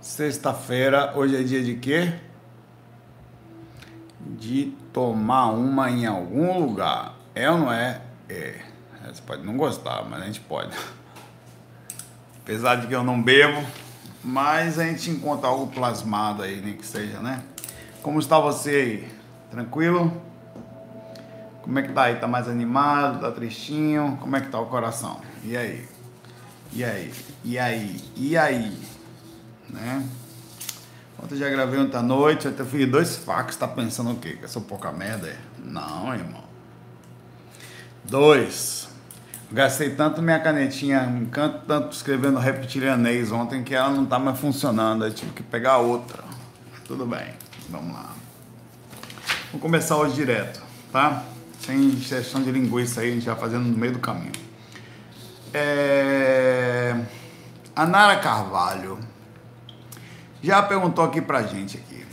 Sexta-feira, hoje é dia de quê? De tomar uma em algum lugar. É ou não é? É. Você pode não gostar, mas a gente pode. Apesar de que eu não bebo, mas a gente encontra algo plasmado aí, nem que seja, né? Como está você aí? Tranquilo? Como é que tá aí? Tá mais animado? Tá tristinho? Como é que tá o coração? E aí? E aí? E aí? E aí? Né? Ontem eu já gravei ontem à noite, eu fiz dois facos, tá pensando o quê? Que eu sou pouca merda? Não, irmão. Dois. Gastei tanto minha canetinha, encanto tanto escrevendo reptilianês ontem que ela não tá mais funcionando, aí tive que pegar outra. Tudo bem, vamos lá. Vou começar hoje direto, tá? sem injeção de linguiça aí, a gente vai fazendo no meio do caminho. É... A Nara Carvalho já perguntou aqui pra gente aqui.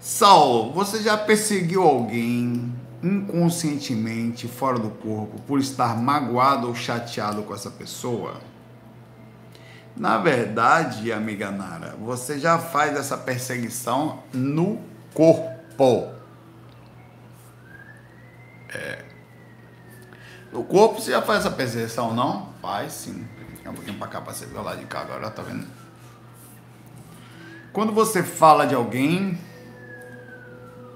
Saulo, você já perseguiu alguém inconscientemente fora do corpo por estar magoado ou chateado com essa pessoa? Na verdade, amiga Nara, você já faz essa perseguição no corpo. É. O corpo você já faz essa percepção, não? Faz sim. Fica um pouquinho pra cá pra você ver lá de cá agora, tá vendo? Quando você fala de alguém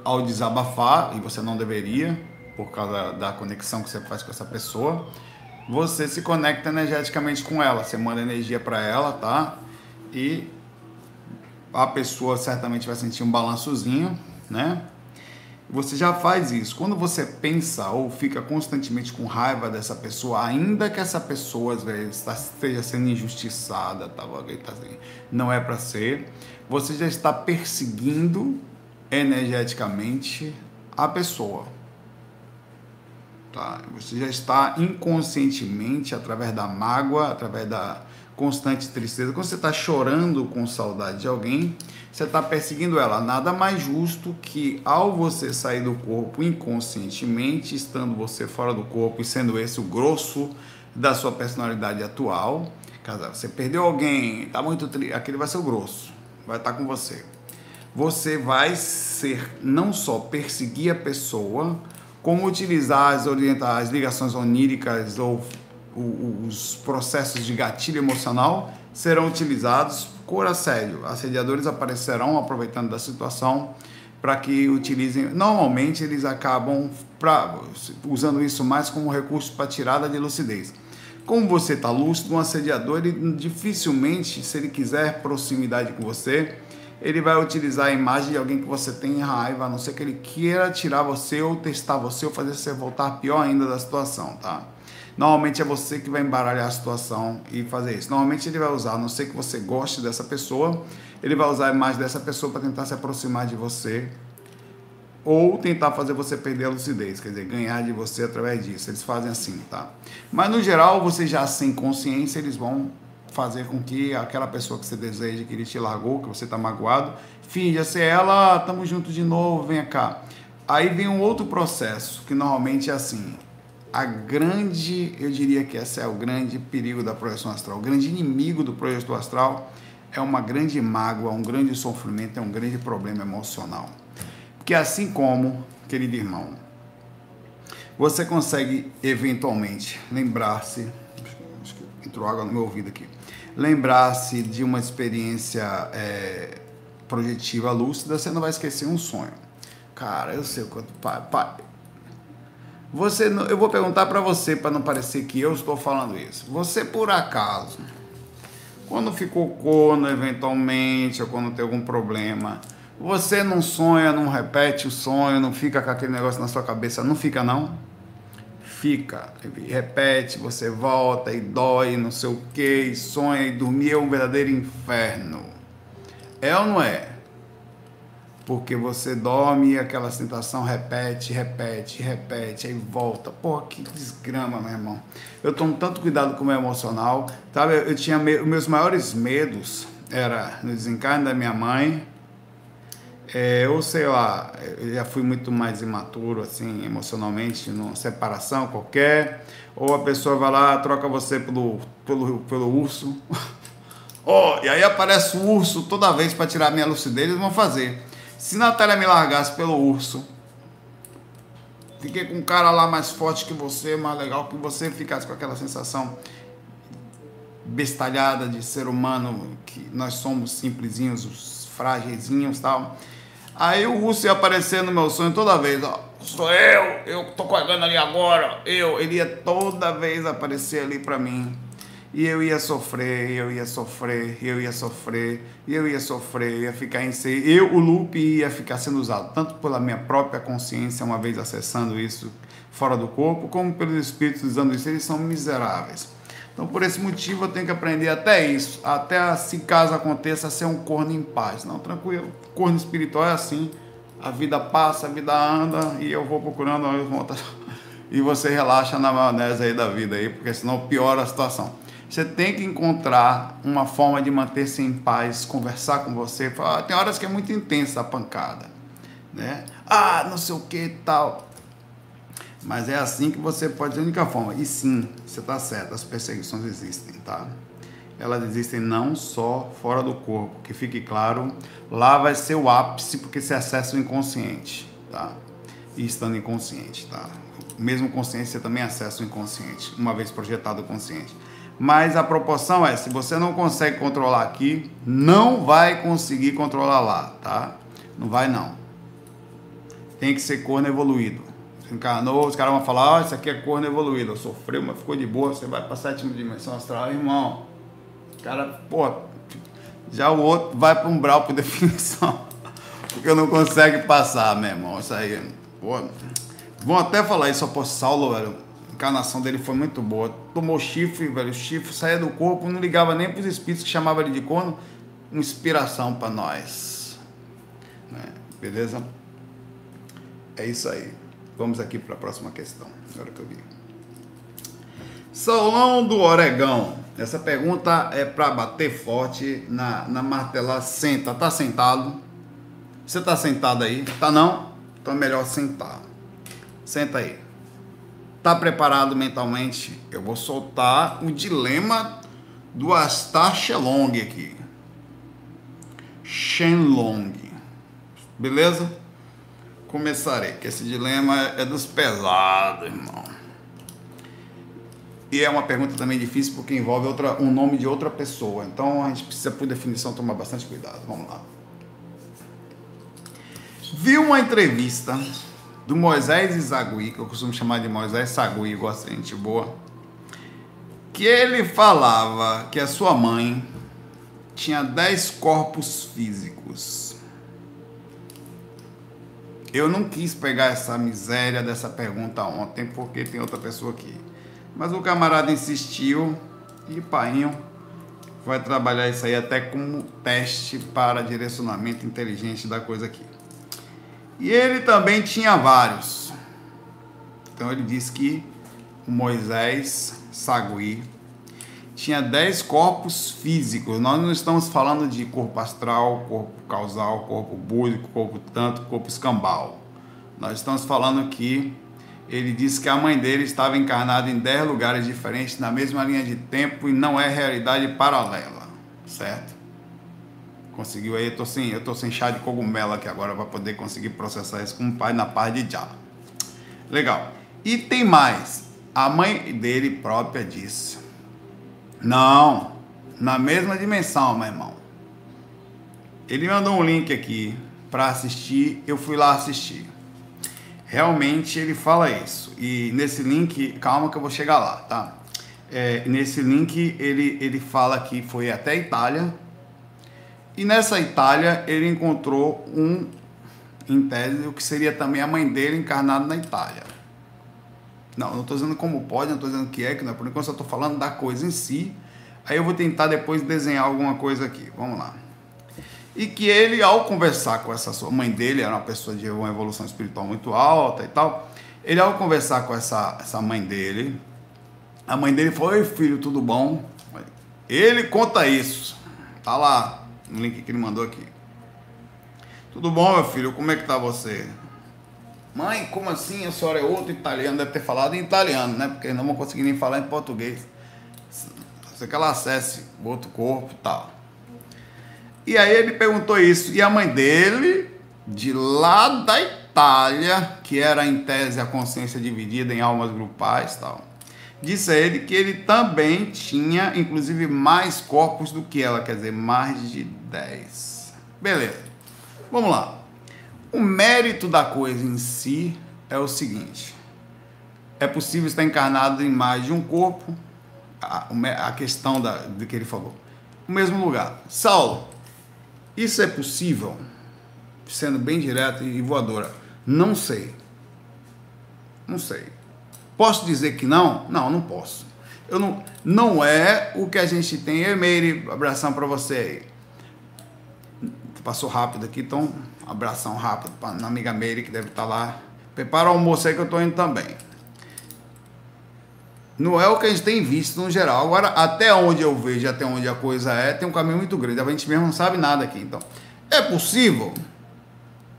ao desabafar, e você não deveria, por causa da conexão que você faz com essa pessoa, você se conecta energeticamente com ela, você manda energia para ela, tá? E a pessoa certamente vai sentir um balançozinho, né? Você já faz isso. Quando você pensa ou fica constantemente com raiva dessa pessoa, ainda que essa pessoa às vezes esteja sendo injustiçada, tá, assim, não é para ser, você já está perseguindo energeticamente a pessoa. Tá? Você já está inconscientemente, através da mágoa, através da constante tristeza, quando você está chorando com saudade de alguém, você está perseguindo ela. Nada mais justo que ao você sair do corpo inconscientemente, estando você fora do corpo e sendo esse o grosso da sua personalidade atual, caso você perdeu alguém, está muito triste, aquele vai ser o grosso, vai estar tá com você. Você vai ser não só perseguir a pessoa, como utilizar as, as ligações oníricas ou os processos de gatilho emocional serão utilizados por assédio. Assediadores aparecerão aproveitando da situação para que utilizem. Normalmente eles acabam pra, usando isso mais como recurso para tirada de lucidez. Como você está lúcido, um assediador ele dificilmente, se ele quiser proximidade com você, ele vai utilizar a imagem de alguém que você tem raiva, a não ser que ele queira tirar você ou testar você ou fazer você voltar pior ainda da situação, tá? Normalmente é você que vai embaralhar a situação e fazer isso. Normalmente ele vai usar, a não ser que você goste dessa pessoa, ele vai usar a imagem dessa pessoa para tentar se aproximar de você ou tentar fazer você perder a lucidez, quer dizer, ganhar de você através disso. Eles fazem assim, tá? Mas no geral, você já sem consciência, eles vão fazer com que aquela pessoa que você deseja, que ele te largou, que você está magoado, finja ser ela, ah, tamo junto de novo, venha cá. Aí vem um outro processo, que normalmente é assim a grande, eu diria que esse é o grande perigo da projeção astral. O grande inimigo do projeto astral é uma grande mágoa, um grande sofrimento, é um grande problema emocional. Porque assim como, querido irmão, você consegue eventualmente lembrar-se, acho que entrou água no meu ouvido aqui, lembrar-se de uma experiência é, projetiva lúcida, você não vai esquecer um sonho. Cara, eu sei o quanto. Você, eu vou perguntar para você para não parecer que eu estou falando isso. Você por acaso, quando ficou corno eventualmente ou quando tem algum problema, você não sonha, não repete o sonho, não fica com aquele negócio na sua cabeça, não fica não? Fica, repete, você volta e dói, não sei o que, sonha e dormir é um verdadeiro inferno. É ou não é? Porque você dorme e aquela sensação repete, repete, repete, aí volta. Pô, que desgrama, meu irmão. Eu tomo tanto cuidado com o meu emocional, sabe? Eu tinha me... meus maiores medos era no desencarne da minha mãe É, ou sei lá, eu já fui muito mais imaturo, assim, emocionalmente, numa separação qualquer. Ou a pessoa vai lá, troca você pelo, pelo, pelo urso. oh, e aí aparece o urso toda vez para tirar minha lucidez, eles vão fazer. Se Natália me largasse pelo urso, fiquei com um cara lá mais forte que você, mais legal que você, ficasse com aquela sensação bestalhada de ser humano, que nós somos simplesinhos, os frágilzinhos tal. Aí o urso ia aparecer no meu sonho toda vez, ó. Sou eu, eu tô correndo ali agora, eu. Ele ia toda vez aparecer ali para mim. E eu ia sofrer, eu ia sofrer, eu ia sofrer, eu ia sofrer, ia ficar em si. Eu, o loop, ia ficar sendo usado tanto pela minha própria consciência, uma vez acessando isso fora do corpo, como pelos espíritos usando isso. Eles são miseráveis. Então, por esse motivo, eu tenho que aprender até isso, até se caso aconteça, ser um corno em paz. Não, tranquilo. Corno espiritual é assim. A vida passa, a vida anda e eu vou procurando e você relaxa na maionese aí da vida aí, porque senão piora a situação. Você tem que encontrar uma forma de manter-se em paz, conversar com você. Falar, ah, tem horas que é muito intensa a pancada, né? Ah, não sei o que tal. Mas é assim que você pode, a única forma. E sim, você está certo, as perseguições existem, tá? Elas existem não só fora do corpo, que fique claro, lá vai ser o ápice porque você acessa o inconsciente, tá? E estando inconsciente, tá? Mesmo consciente, você também acessa o inconsciente, uma vez projetado o consciente. Mas a proporção é, se você não consegue controlar aqui, não vai conseguir controlar lá, tá? Não vai não. Tem que ser corno evoluído encarnou, os caras vão falar, ó, oh, isso aqui é corno evoluído, sofreu, mas ficou de boa, você vai para a sétima dimensão astral, irmão. O cara, pô, já o outro vai para um brau por definição, porque não consegue passar, meu irmão, isso aí, pô. Vão até falar isso, pô, Saulo, velho, encarnação dele foi muito boa, tomou chifre, velho, chifre saía do corpo, não ligava nem para os espíritos que chamavam ele de corno, inspiração para nós, né? beleza? É isso aí. Vamos aqui para a próxima questão, agora que eu vi. Saulão do Oregão. Essa pergunta é para bater forte na, na martelar. Senta, tá sentado? Você tá sentado aí? Tá não? Então é melhor sentar. Senta aí. Tá preparado mentalmente? Eu vou soltar o dilema do Astar Shenlong aqui. Shenlong. Beleza? começarei, que esse dilema é dos pesados, irmão. E é uma pergunta também difícil porque envolve outra, um nome de outra pessoa. Então a gente precisa, por definição, tomar bastante cuidado. Vamos lá. Vi uma entrevista do Moisés Isagui, que eu costumo chamar de Moisés Sagui, gosto de gente boa, que ele falava que a sua mãe tinha dez corpos físicos eu não quis pegar essa miséria dessa pergunta ontem, porque tem outra pessoa aqui. Mas o camarada insistiu e painho vai trabalhar isso aí até como teste para direcionamento inteligente da coisa aqui. E ele também tinha vários. Então ele disse que Moisés Sagui tinha 10 corpos físicos. Nós não estamos falando de corpo astral, corpo causal, corpo búdico, corpo tanto, corpo escambau. Nós estamos falando que ele disse que a mãe dele estava encarnada em 10 lugares diferentes, na mesma linha de tempo e não é realidade paralela, certo? Conseguiu aí, eu tô sem, eu tô sem chá de cogumelo aqui agora para poder conseguir processar isso com o pai na paz de já. Legal. E tem mais. A mãe dele própria disse não, na mesma dimensão, meu irmão. Ele mandou um link aqui para assistir, eu fui lá assistir. Realmente ele fala isso. E nesse link, calma que eu vou chegar lá, tá? É, nesse link ele, ele fala que foi até Itália. E nessa Itália ele encontrou um, em tese, o que seria também a mãe dele encarnado na Itália. Não, não estou dizendo como pode, não estou dizendo que é, que não é. Por enquanto, só estou falando da coisa em si. Aí eu vou tentar depois desenhar alguma coisa aqui. Vamos lá. E que ele, ao conversar com essa sua mãe dele, era uma pessoa de uma evolução espiritual muito alta e tal. Ele, ao conversar com essa, essa mãe dele, a mãe dele falou: Oi, filho, tudo bom? Ele conta isso. Tá lá no link que ele mandou aqui. Tudo bom, meu filho? Como é que tá você? Mãe, como assim? A senhora é outro italiano, deve ter falado em italiano, né? Porque não vou conseguir nem falar em português. Você que ela acesse outro corpo e tal. E aí ele perguntou isso. E a mãe dele, de lá da Itália, que era em tese a consciência dividida em almas grupais tal, disse a ele que ele também tinha, inclusive, mais corpos do que ela, quer dizer, mais de 10. Beleza. Vamos lá. O mérito da coisa em si é o seguinte: é possível estar encarnado em mais de um corpo, a, a questão da, do que ele falou. O mesmo lugar. Saulo, isso é possível? Sendo bem direto e voadora. Não sei. Não sei. Posso dizer que não? Não, não posso. Eu não, não é o que a gente tem. Eu, Meire, abração para você aí. Passou rápido aqui, então abração rápido para a amiga Meire que deve estar tá lá. Prepara o almoço aí que eu estou indo também. Não é o que a gente tem visto no geral. Agora, até onde eu vejo, até onde a coisa é, tem um caminho muito grande. A gente mesmo não sabe nada aqui. Então, é possível?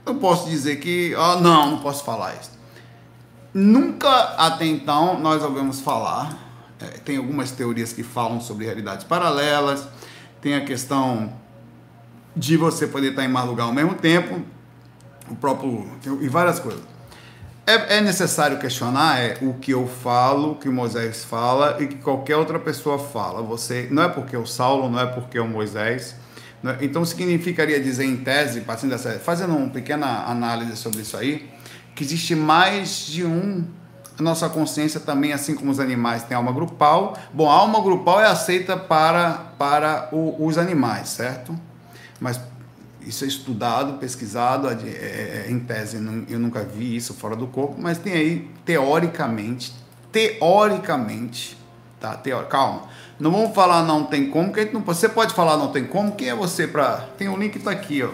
Eu posso dizer que. Oh, não, não posso falar isso. Nunca até então nós ouvimos falar. É, tem algumas teorias que falam sobre realidades paralelas. Tem a questão de você poder estar em mais lugar ao mesmo tempo. O próprio. e várias coisas. É, é, necessário questionar é, o que eu falo, o que Moisés fala e que qualquer outra pessoa fala. Você não é porque o Saulo, não é porque o Moisés. É, então significaria dizer em tese, fazendo, essa, fazendo uma pequena análise sobre isso aí, que existe mais de um. A nossa consciência também, assim como os animais, tem alma grupal. Bom, a alma grupal é aceita para, para o, os animais, certo? Mas isso é estudado, pesquisado, é, é, é, em tese eu nunca vi isso fora do corpo, mas tem aí, teoricamente, teoricamente, tá? Teor... Calma, não vamos falar não tem como, que não... você pode falar não tem como, quem é você para... Tem o um link tá aqui, ó.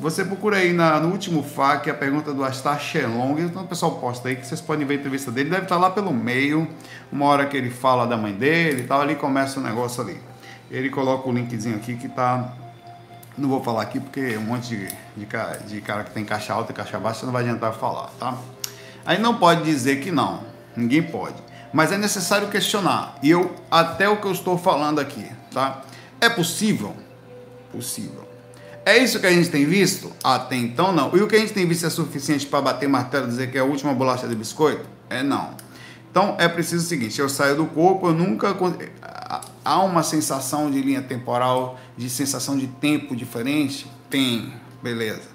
Você procura aí na, no último FAQ a pergunta do Astar Shenlong, então o pessoal posta aí que vocês podem ver a entrevista dele, deve estar lá pelo meio, uma hora que ele fala da mãe dele e tal, ali começa o negócio ali. Ele coloca o linkzinho aqui que tá não vou falar aqui porque um monte de, de, de cara que tem caixa alta e caixa baixa não vai adiantar falar, tá? Aí não pode dizer que não, ninguém pode. Mas é necessário questionar. E eu, até o que eu estou falando aqui, tá? É possível? Possível. É isso que a gente tem visto? Até então não. E o que a gente tem visto é suficiente para bater martelo e dizer que é a última bolacha de biscoito? É não. Então é preciso o seguinte: eu saio do corpo, eu nunca há uma sensação de linha temporal, de sensação de tempo diferente? Tem, beleza.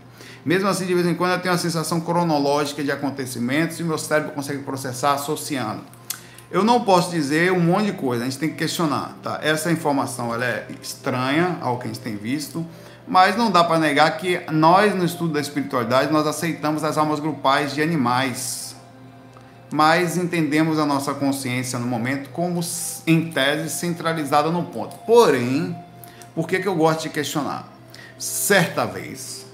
Mesmo assim, de vez em quando eu tenho uma sensação cronológica de acontecimentos e meu cérebro consegue processar associando. Eu não posso dizer um monte de coisa, a gente tem que questionar, tá? Essa informação ela é estranha ao que a gente tem visto, mas não dá para negar que nós no estudo da espiritualidade nós aceitamos as almas grupais de animais, mas entendemos a nossa consciência no momento como, em tese, centralizada no ponto. Porém, por que, que eu gosto de questionar? Certa vez,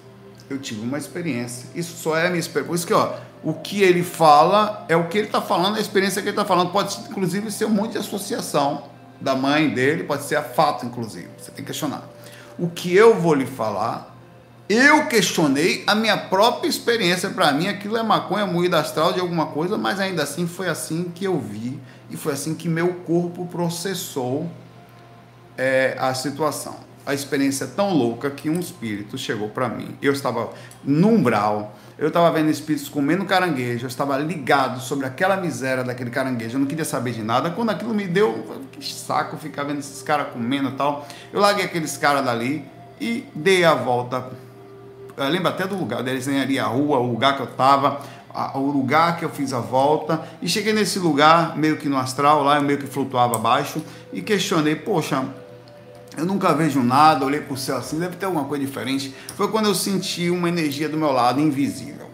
eu tive uma experiência, isso só é a minha experiência, por isso que, ó, o que ele fala é o que ele está falando, a experiência que ele está falando, pode inclusive ser um monte de associação da mãe dele, pode ser a fato, inclusive, você tem que questionar. O que eu vou lhe falar eu questionei a minha própria experiência. Para mim, aquilo é maconha moída astral de alguma coisa, mas ainda assim foi assim que eu vi e foi assim que meu corpo processou é, a situação. A experiência é tão louca que um espírito chegou para mim. Eu estava no umbral, eu estava vendo espíritos comendo caranguejo, eu estava ligado sobre aquela miséria daquele caranguejo, eu não queria saber de nada. Quando aquilo me deu, que saco ficar vendo esses caras comendo e tal. Eu larguei aqueles caras dali e dei a volta eu lembro até do lugar, desenharia a rua, o lugar que eu estava, o lugar que eu fiz a volta, e cheguei nesse lugar, meio que no astral, lá eu meio que flutuava abaixo, e questionei, poxa, eu nunca vejo nada, olhei para o céu assim, deve ter alguma coisa diferente. Foi quando eu senti uma energia do meu lado, invisível.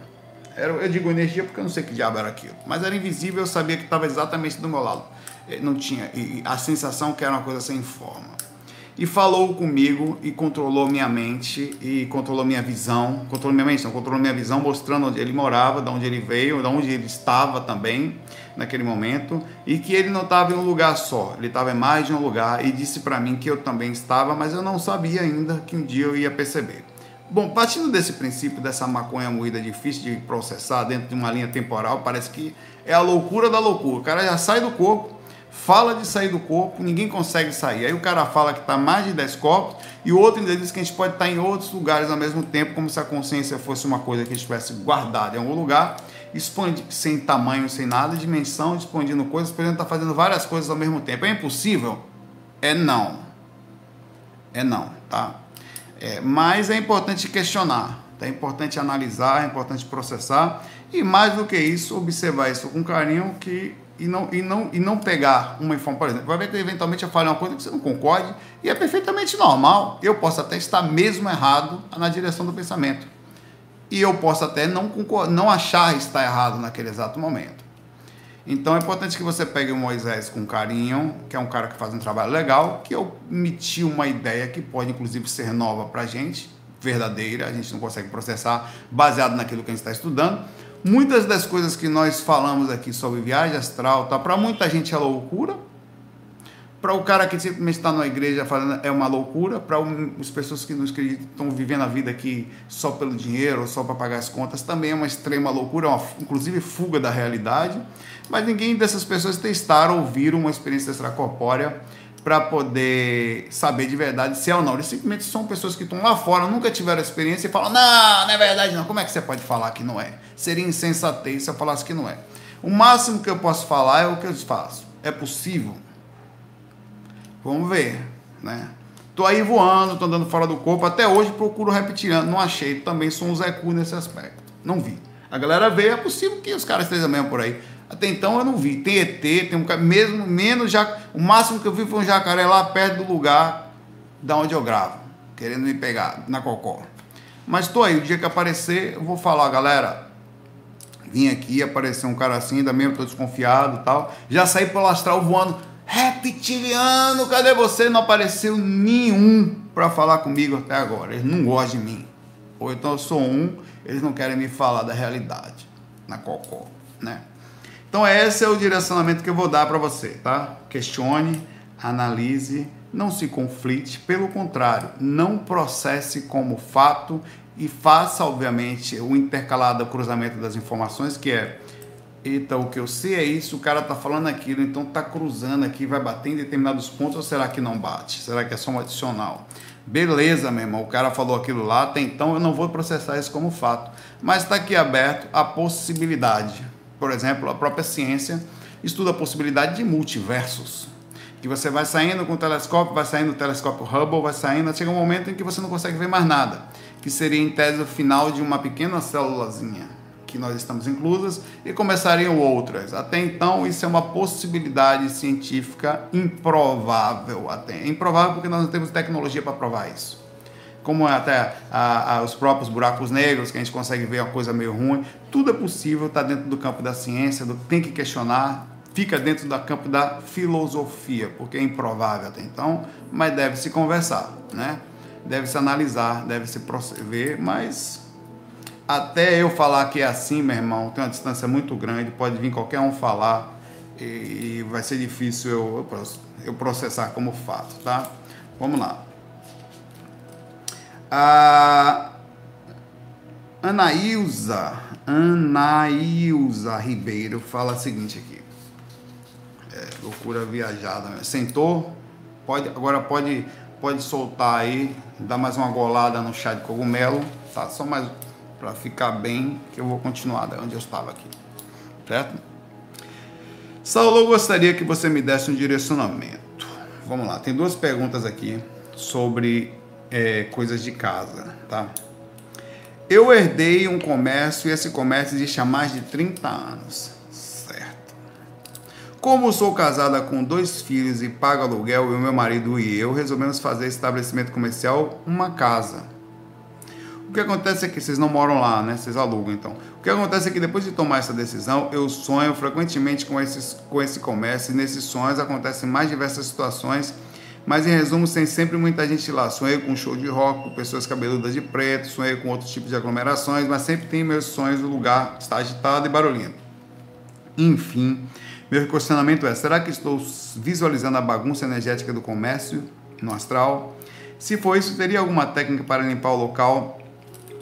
Era, eu digo energia porque eu não sei que diabo era aquilo, mas era invisível, eu sabia que estava exatamente do meu lado. Não tinha, a sensação que era uma coisa sem forma e falou comigo e controlou minha mente e controlou minha visão, controlou minha mente, não, controlou minha visão, mostrando onde ele morava, de onde ele veio, de onde ele estava também naquele momento e que ele não estava em um lugar só, ele estava em mais de um lugar e disse para mim que eu também estava, mas eu não sabia ainda que um dia eu ia perceber. Bom, partindo desse princípio, dessa maconha moída difícil de processar dentro de uma linha temporal, parece que é a loucura da loucura. O cara já sai do corpo, fala de sair do corpo, ninguém consegue sair. Aí o cara fala que está mais de 10 corpos e o outro ainda diz que a gente pode estar em outros lugares ao mesmo tempo, como se a consciência fosse uma coisa que estivesse guardada em algum lugar, expande, sem tamanho, sem nada, dimensão, expandindo coisas, podendo estar fazendo várias coisas ao mesmo tempo. É impossível? É não. É não, tá? É, mas é importante questionar, é importante analisar, é importante processar e mais do que isso, observar isso com carinho que, e, não, e, não, e não pegar uma informação. Por exemplo, vai ver que eventualmente eu falei uma coisa que você não concorde e é perfeitamente normal. Eu posso até estar mesmo errado na direção do pensamento. E eu posso até não, não achar estar errado naquele exato momento. Então é importante que você pegue o Moisés com carinho, que é um cara que faz um trabalho legal, que eu emiti uma ideia que pode inclusive ser nova para a gente, verdadeira, a gente não consegue processar baseado naquilo que a gente está estudando. Muitas das coisas que nós falamos aqui sobre viagem astral, tá, para muita gente é loucura, para o cara que simplesmente está na igreja falando é uma loucura, para as pessoas que nos estão vivendo a vida aqui só pelo dinheiro, só para pagar as contas, também é uma extrema loucura, uma, inclusive fuga da realidade. Mas ninguém dessas pessoas testaram, ouviram uma experiência extracorpórea para poder saber de verdade se é ou não. Eles simplesmente são pessoas que estão lá fora, nunca tiveram experiência e falam: não, não é verdade, não. Como é que você pode falar que não é? Seria insensatez se eu falasse que não é. O máximo que eu posso falar é o que eu faço. É possível? Vamos ver, né? Tô aí voando, tô andando fora do corpo. Até hoje procuro reptiliano, não achei. Também sou um Zé Cu nesse aspecto. Não vi. A galera vê, é possível que os caras estejam mesmo por aí. Até então eu não vi. Tem ET, tem um mesmo menos já. O máximo que eu vi foi um jacaré lá perto do lugar da onde eu gravo, querendo me pegar na cocó. Mas tô aí, o dia que aparecer, eu vou falar, galera. Vim aqui, apareceu um cara assim, ainda mesmo tô desconfiado tal. Já saí pelo astral voando reptiliano, cadê você? Não apareceu nenhum para falar comigo até agora. Eles não gostam de mim. Ou então eu sou um, eles não querem me falar da realidade na cocó, né? Então esse é o direcionamento que eu vou dar para você, tá? Questione, analise, não se conflite, pelo contrário, não processe como fato e faça, obviamente, o intercalado cruzamento das informações, que é Eita, o que eu sei é isso, o cara tá falando aquilo, então tá cruzando aqui, vai bater em determinados pontos ou será que não bate? Será que é só um adicional? Beleza, meu irmão, o cara falou aquilo lá, até então eu não vou processar isso como fato. Mas está aqui aberto a possibilidade. Por exemplo, a própria ciência estuda a possibilidade de multiversos. Que você vai saindo com o telescópio, vai saindo o telescópio Hubble, vai saindo, chega um momento em que você não consegue ver mais nada. Que seria em tese o final de uma pequena célulazinha que nós estamos inclusas e começariam outras. Até então, isso é uma possibilidade científica improvável. Até improvável porque nós não temos tecnologia para provar isso. Como é até a, a, os próprios buracos negros, que a gente consegue ver uma coisa meio ruim, tudo é possível, está dentro do campo da ciência, do, tem que questionar, fica dentro do campo da filosofia, porque é improvável até então, mas deve se conversar, né? deve se analisar, deve se ver, mas até eu falar que é assim, meu irmão, tem uma distância muito grande, pode vir qualquer um falar e vai ser difícil eu, eu processar como fato, tá? Vamos lá. A Anaísa, Anaísa Ribeiro fala o seguinte aqui. É, loucura viajada. Né? Sentou? Pode, agora pode, pode soltar aí, dar mais uma golada no chá de cogumelo. Tá? Só mais para ficar bem, que eu vou continuar da onde eu estava aqui. Certo? Saulo, eu gostaria que você me desse um direcionamento. Vamos lá, tem duas perguntas aqui sobre é, coisas de casa, tá? Eu herdei um comércio e esse comércio existe há mais de 30 anos, certo? Como sou casada com dois filhos e pago aluguel, o meu marido e eu resolvemos fazer estabelecimento comercial uma casa o que acontece é que vocês não moram lá, né? Vocês alugam então. O que acontece é que depois de tomar essa decisão, eu sonho frequentemente com, esses, com esse comércio e nesses sonhos acontecem mais diversas situações, mas em resumo tem sempre muita gente lá. Sonhei com um show de rock, com pessoas cabeludas de preto, sonhei com outros tipos de aglomerações, mas sempre tem meus sonhos, o lugar está agitado e barulhento. Enfim, meu questionamento é: será que estou visualizando a bagunça energética do comércio no astral? Se for isso, teria alguma técnica para limpar o local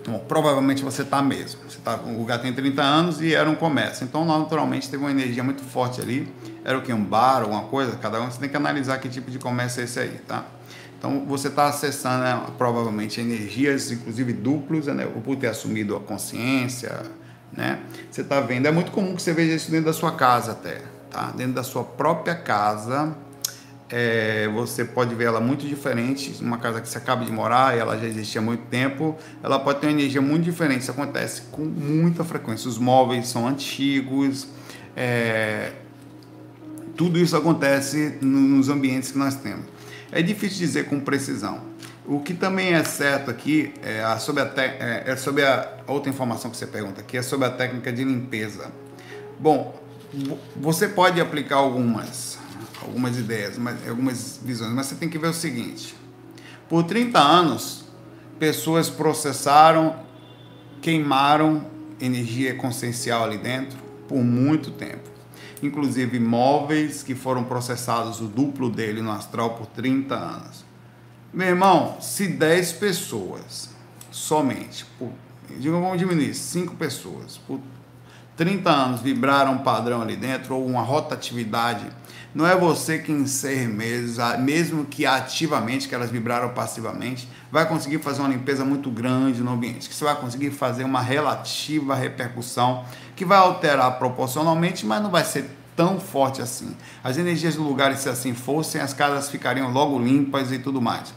Bom, provavelmente você está mesmo. Você tá, o lugar tem 30 anos e era um comércio. Então, naturalmente, teve uma energia muito forte ali. Era o que? Um bar, alguma coisa? Cada um você tem que analisar que tipo de comércio é esse aí, tá? Então, você está acessando né, provavelmente energias, inclusive duplos, né, por ter assumido a consciência, né? Você está vendo. É muito comum que você veja isso dentro da sua casa até, tá? Dentro da sua própria casa é, você pode ver ela muito diferente. Uma casa que você acaba de morar ela já existia há muito tempo, ela pode ter uma energia muito diferente. Isso acontece com muita frequência. Os móveis são antigos, é, tudo isso acontece nos ambientes que nós temos. É difícil dizer com precisão. O que também é certo aqui é sobre, a, é, é sobre a outra informação que você pergunta aqui, é sobre a técnica de limpeza. Bom, você pode aplicar algumas algumas ideias, mas, algumas visões, mas você tem que ver o seguinte: por 30 anos, pessoas processaram, queimaram energia consciencial ali dentro por muito tempo. Inclusive móveis que foram processados o duplo dele no astral por 30 anos. Meu irmão, se 10 pessoas somente, por, vamos diminuir, 5 pessoas por 30 anos vibraram um padrão ali dentro, ou uma rotatividade não é você que em seis meses, mesmo que ativamente, que elas vibraram passivamente, vai conseguir fazer uma limpeza muito grande no ambiente, que você vai conseguir fazer uma relativa repercussão que vai alterar proporcionalmente, mas não vai ser tão forte assim. As energias do lugar, se assim fossem, as casas ficariam logo limpas e tudo mais.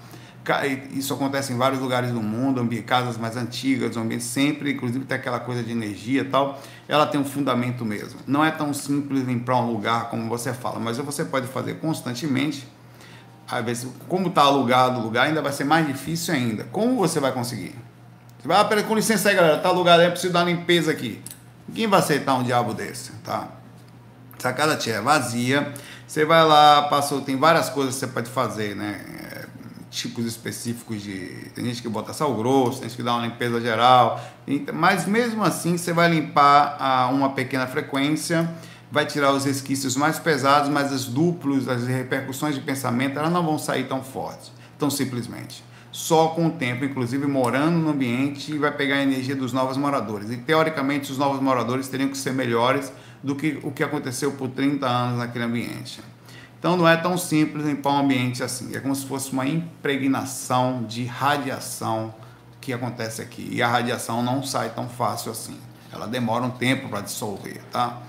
Isso acontece em vários lugares do mundo, casas mais antigas, ambientes sempre, inclusive tem aquela coisa de energia e tal. Ela tem um fundamento mesmo. Não é tão simples limpar um lugar como você fala, mas você pode fazer constantemente. Às vezes, como está alugado o lugar, ainda vai ser mais difícil ainda. Como você vai conseguir? Você vai, ah, pera, com licença aí, galera, está alugado, é preciso dar limpeza aqui. Quem vai aceitar um diabo desse, tá? Se a casa é vazia, você vai lá, passou, tem várias coisas que você pode fazer, né? Tipos específicos de. Tem gente que bota sal grosso, tem gente que dá uma limpeza geral, mas mesmo assim você vai limpar a uma pequena frequência, vai tirar os resquícios mais pesados, mas os duplos, as repercussões de pensamento, elas não vão sair tão fortes, tão simplesmente. Só com o tempo, inclusive morando no ambiente, vai pegar a energia dos novos moradores. E teoricamente, os novos moradores teriam que ser melhores do que o que aconteceu por 30 anos naquele ambiente. Então não é tão simples limpar um ambiente assim. É como se fosse uma impregnação de radiação que acontece aqui. E a radiação não sai tão fácil assim. Ela demora um tempo para dissolver, tá?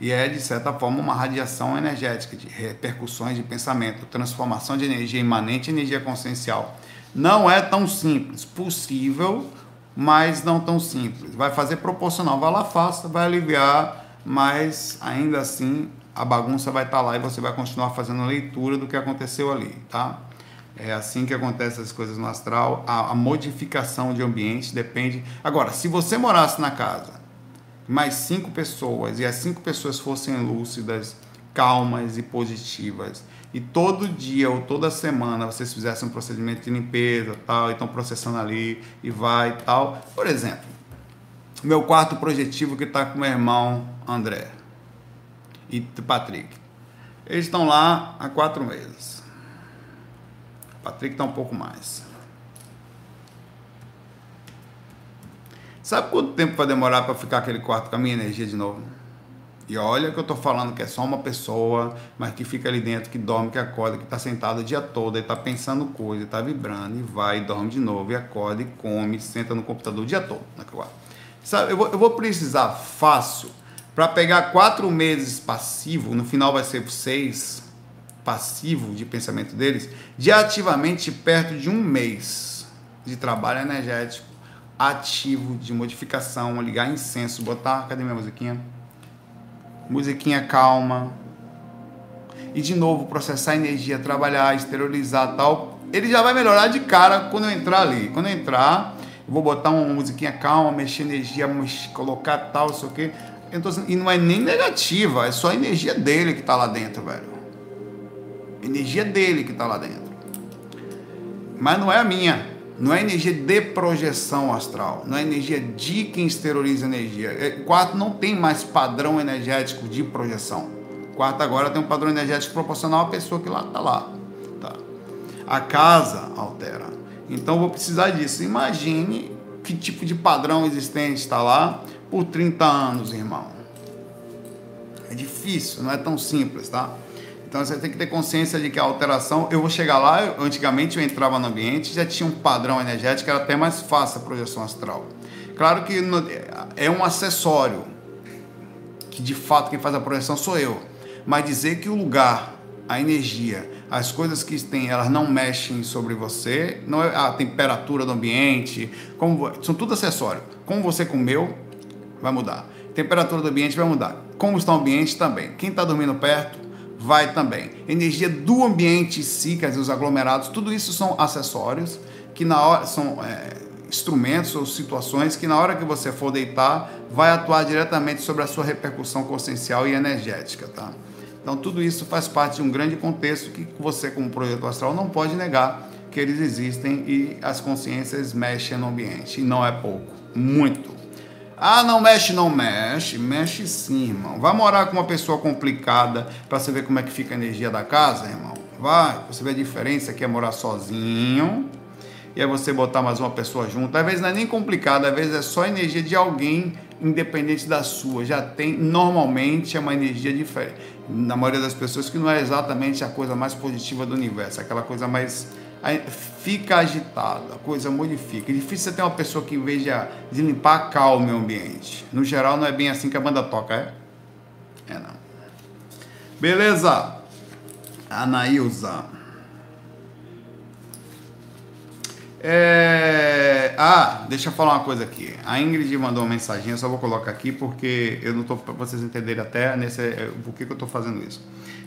E é, de certa forma, uma radiação energética, de repercussões de pensamento, transformação de energia imanente em energia consciencial. Não é tão simples. Possível, mas não tão simples. Vai fazer proporcional. Vai lá, faça, vai aliviar, mas ainda assim a bagunça vai estar tá lá e você vai continuar fazendo leitura do que aconteceu ali, tá? É assim que acontecem as coisas no astral. A, a, modificação de ambiente depende. Agora, se você morasse na casa, mais cinco pessoas, e as cinco pessoas fossem lúcidas, calmas e positivas, e todo dia ou toda semana vocês fizessem um procedimento de limpeza, tal, e estão processando ali, e vai tal. Por exemplo, meu quarto projetivo que está com meu irmão André e Patrick. Eles estão lá há quatro meses. Patrick está um pouco mais. Sabe quanto tempo vai demorar para ficar aquele quarto com a minha energia de novo? E olha que eu estou falando que é só uma pessoa, mas que fica ali dentro, que dorme, que acorda, que está sentado o dia todo, e está pensando coisa, está vibrando, e vai, e dorme de novo, e acorda, e come, senta no computador o dia todo. Sabe, eu vou, eu vou precisar fácil para pegar quatro meses passivo, no final vai ser seis passivo de pensamento deles, de ativamente perto de um mês de trabalho energético ativo de modificação, ligar incenso, botar, cadê minha musiquinha? Musiquinha calma. E de novo processar energia, trabalhar, exteriorizar tal. Ele já vai melhorar de cara quando eu entrar ali. Quando eu entrar, eu vou botar uma musiquinha calma, mexer energia, colocar tal, sei o quê. Assim, e não é nem negativa, é só a energia dele que está lá dentro, velho. Energia dele que está lá dentro. Mas não é a minha. Não é energia de projeção astral. Não é energia de quem exterioriza energia. É, quarto não tem mais padrão energético de projeção. Quarto agora tem um padrão energético proporcional à pessoa que lá está lá. Tá. A casa altera. Então vou precisar disso. Imagine que tipo de padrão existente está lá por 30 anos, irmão. É difícil, não é tão simples, tá? Então você tem que ter consciência de que a alteração, eu vou chegar lá, eu, antigamente eu entrava no ambiente, já tinha um padrão energético, era até mais fácil a projeção astral. Claro que no, é um acessório, que de fato quem faz a projeção sou eu. Mas dizer que o lugar, a energia, as coisas que tem, elas não mexem sobre você, não é a temperatura do ambiente, como, são tudo acessório. Como você comeu, vai mudar. Temperatura do ambiente vai mudar. Como está o ambiente também. Quem está dormindo perto, vai também. Energia do ambiente dizer, os aglomerados, tudo isso são acessórios que na hora são é, instrumentos ou situações que na hora que você for deitar vai atuar diretamente sobre a sua repercussão consciencial e energética, tá? Então tudo isso faz parte de um grande contexto que você como projeto astral não pode negar que eles existem e as consciências mexem no ambiente e não é pouco, muito. Ah, não mexe, não mexe. Mexe sim, irmão. Vai morar com uma pessoa complicada para você ver como é que fica a energia da casa, irmão. Vai, você vê a diferença que é morar sozinho e é você botar mais uma pessoa junto. Às vezes não é nem complicado, às vezes é só energia de alguém independente da sua. Já tem, normalmente, é uma energia diferente. Na maioria das pessoas, que não é exatamente a coisa mais positiva do universo, é aquela coisa mais fica agitado, a coisa modifica. É difícil você ter uma pessoa que, em vez de, limpar, calme o ambiente. No geral, não é bem assim que a banda toca, é? É não. Beleza. Anaísa. É... Ah, deixa eu falar uma coisa aqui. A Ingrid mandou uma mensagem, eu só vou colocar aqui porque eu não estou para vocês entenderem até nesse, por que, que eu estou fazendo isso.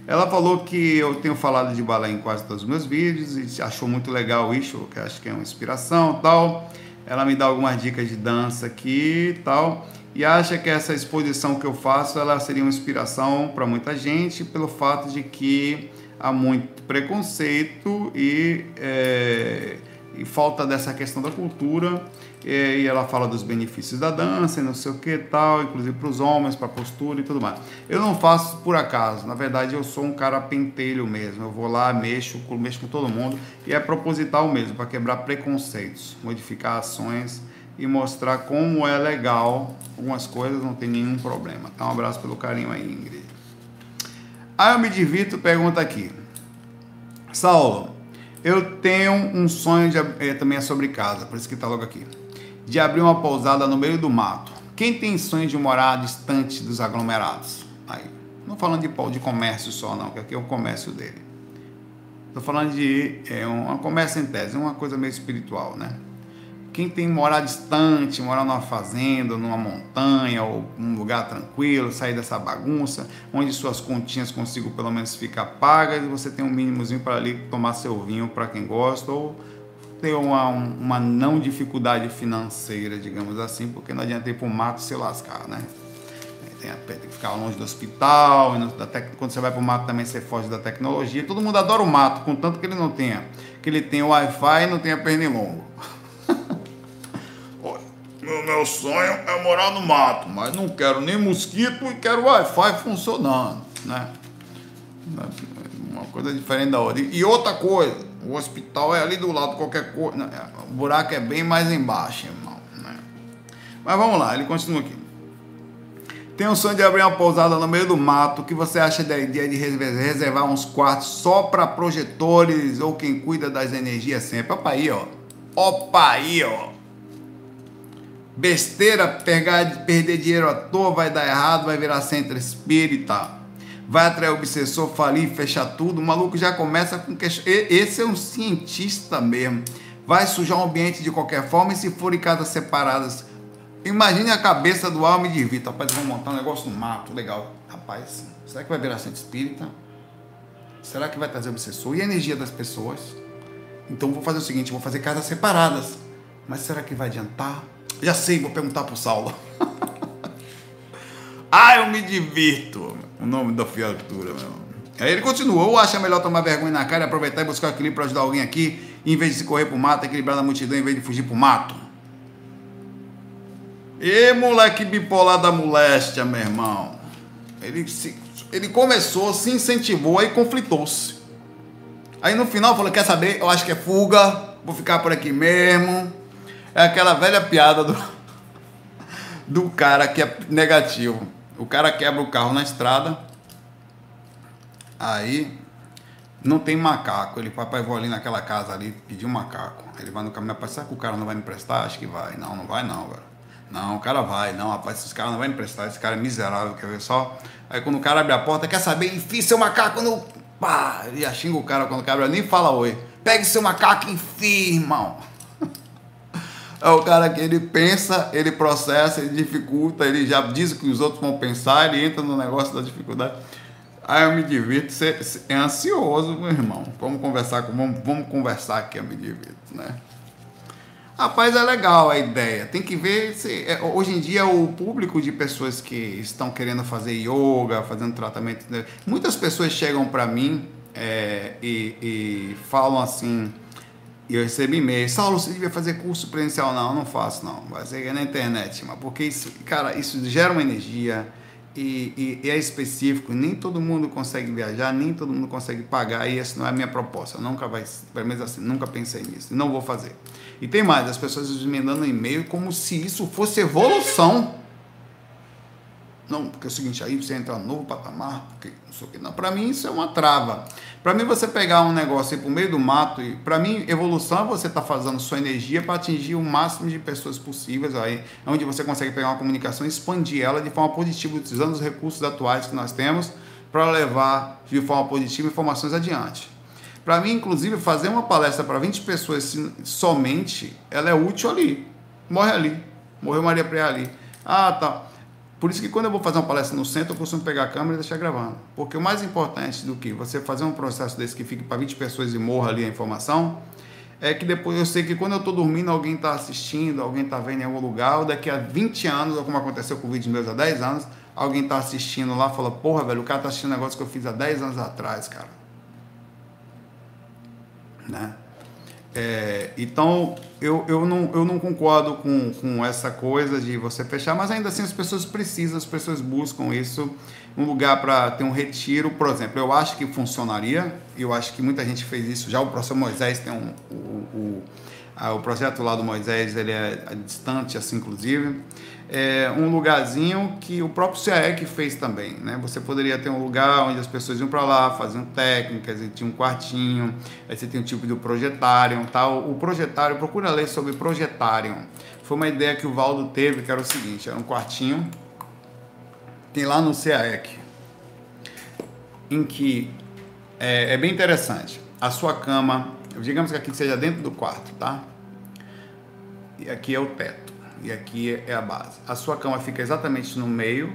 Ela falou que eu tenho falado de balé em quase todos os meus vídeos e achou muito legal isso, que acho que é uma inspiração tal. Ela me dá algumas dicas de dança aqui tal. E acha que essa exposição que eu faço ela seria uma inspiração para muita gente pelo fato de que há muito preconceito e, é, e falta dessa questão da cultura e ela fala dos benefícios da dança e não sei o que tal, inclusive para os homens, para a postura e tudo mais. Eu não faço por acaso, na verdade eu sou um cara pentelho mesmo. Eu vou lá, mexo, mexo com todo mundo e é proposital mesmo, para quebrar preconceitos, modificar ações e mostrar como é legal algumas coisas, não tem nenhum problema. Então, um abraço pelo carinho aí, Ingrid. Aí eu me divirto, pergunta aqui. Saulo, eu tenho um sonho de, é, também é sobre casa, por isso que está logo aqui de abrir uma pousada no meio do mato. Quem tem sonho de morar distante dos aglomerados? Aí, não falando de, de comércio só, não, que aqui é o comércio dele. Estou falando de é, uma comércio em tese, uma coisa meio espiritual, né? Quem tem morar distante, morar numa fazenda, numa montanha ou num lugar tranquilo, sair dessa bagunça, onde suas continhas consigam pelo menos ficar pagas e você tem um mínimozinho para ali tomar seu vinho para quem gosta ou ter uma, uma não dificuldade financeira, digamos assim, porque não adianta ir para o mato se lascar, né? Tem, tem, que ficar longe do hospital, quando você vai para o mato também você foge da tecnologia. Todo mundo adora o mato, contanto que ele não tenha, que ele tenha Wi-Fi e não tenha pernilongo. meu, meu sonho é morar no mato, mas não quero nem mosquito e quero Wi-Fi funcionando, né? Uma coisa diferente da outra. E outra coisa, o hospital é ali do lado, qualquer coisa. É, o buraco é bem mais embaixo, irmão. Né? Mas vamos lá, ele continua aqui. Tem o sonho de abrir uma pousada no meio do mato. O que você acha da ideia de reservar uns quartos só para projetores ou quem cuida das energias sempre? Opa aí, ó. Opa aí, ó. Besteira, pegar, perder dinheiro à toa, vai dar errado, vai virar centro espírita vai atrair obsessor, falir, fechar tudo. O maluco já começa com questão. Esse é um cientista mesmo. Vai sujar o ambiente de qualquer forma e se for em casas separadas. Imagine a cabeça do alma de Vitor. Rapaz, vamos montar um negócio no mato, legal. Rapaz, será que vai virar centro espírita? Será que vai trazer obsessor? E a energia das pessoas? Então vou fazer o seguinte, vou fazer casas separadas. Mas será que vai adiantar? Já sei, vou perguntar pro Saulo. ah, eu me divirto o nome da fiatura, meu. Aí ele continuou, acha melhor tomar vergonha na cara e aproveitar e buscar equilíbrio para ajudar alguém aqui, em vez de se correr pro mato, equilibrar na multidão, em vez de fugir pro mato. E moleque bipolar da moléstia, meu irmão. Ele, se, ele começou, se incentivou e conflitou-se. Aí no final falou: quer saber? Eu acho que é fuga, vou ficar por aqui mesmo. É aquela velha piada do, do cara que é negativo. O cara quebra o carro na estrada, aí não tem macaco. Ele papai vou ali naquela casa ali pedir um macaco. Ele vai no caminho, rapaz, será que o cara não vai me emprestar? Acho que vai. Não, não vai não, velho. Não, o cara vai. Não, rapaz, esse cara não vai me emprestar. Esse cara é miserável, quer ver só? Aí quando o cara abre a porta, quer saber? Enfia seu macaco no. Pá! Ele xinga o cara quando o cara nem fala oi. Pegue seu macaco e enfia, irmão. É o cara que ele pensa, ele processa, ele dificulta, ele já diz o que os outros vão pensar, ele entra no negócio da dificuldade. Aí eu me divirto, você é ansioso, meu irmão. Vamos conversar com, vamos, vamos conversar que eu me divirto, né? Rapaz, é legal a ideia. Tem que ver se é, hoje em dia o público de pessoas que estão querendo fazer yoga, fazendo tratamento, né? muitas pessoas chegam para mim é, e, e, falam assim. E eu recebi e-mail, Saulo, você devia fazer curso presencial? Não, não faço não. Vai ser na internet, mas porque isso, cara, isso gera uma energia e, e, e, é específico, nem todo mundo consegue viajar, nem todo mundo consegue pagar, e essa não é a minha proposta. Eu nunca vai, pelo menos assim, nunca pensei nisso, não vou fazer. E tem mais, as pessoas me mandando e-mail como se isso fosse evolução. Não, porque é o seguinte, aí você entra no novo patamar, porque não sei o que. Não, para mim isso é uma trava. Para mim você pegar um negócio aí pro meio do mato, e para mim evolução é você estar tá fazendo sua energia para atingir o máximo de pessoas possíveis, aí onde você consegue pegar uma comunicação e expandir ela de forma positiva, utilizando os recursos atuais que nós temos para levar de forma positiva informações adiante. Para mim, inclusive, fazer uma palestra para 20 pessoas somente, ela é útil ali. Morre ali. Morreu Maria Preá ali. Ah, tá. Por isso que quando eu vou fazer uma palestra no centro, eu costumo pegar a câmera e deixar gravando. Porque o mais importante do que você fazer um processo desse que fique para 20 pessoas e morra ali a informação, é que depois eu sei que quando eu estou dormindo, alguém está assistindo, alguém está vendo em algum lugar, ou daqui a 20 anos, ou como aconteceu com vídeos meus há 10 anos, alguém está assistindo lá fala, porra, velho, o cara está assistindo um negócio que eu fiz há 10 anos atrás, cara. Né? É, então, eu, eu, não, eu não concordo com, com essa coisa de você fechar, mas ainda assim as pessoas precisam, as pessoas buscam isso, um lugar para ter um retiro, por exemplo. Eu acho que funcionaria, eu acho que muita gente fez isso já. O professor Moisés tem um. O, o, o projeto lá do Moisés ele é distante, assim, inclusive é, um lugarzinho que o próprio CAEC fez também. Né? Você poderia ter um lugar onde as pessoas iam para lá, faziam técnicas, e tinha um quartinho, aí você tem um tipo de projetário. Tal. O projetário, procura ler sobre projetário. Foi uma ideia que o Valdo teve, que era o seguinte, era um quartinho, tem lá no CAEC, em que é, é bem interessante. A sua cama, digamos que aqui seja dentro do quarto, tá? E aqui é o teto e aqui é a base. A sua cama fica exatamente no meio.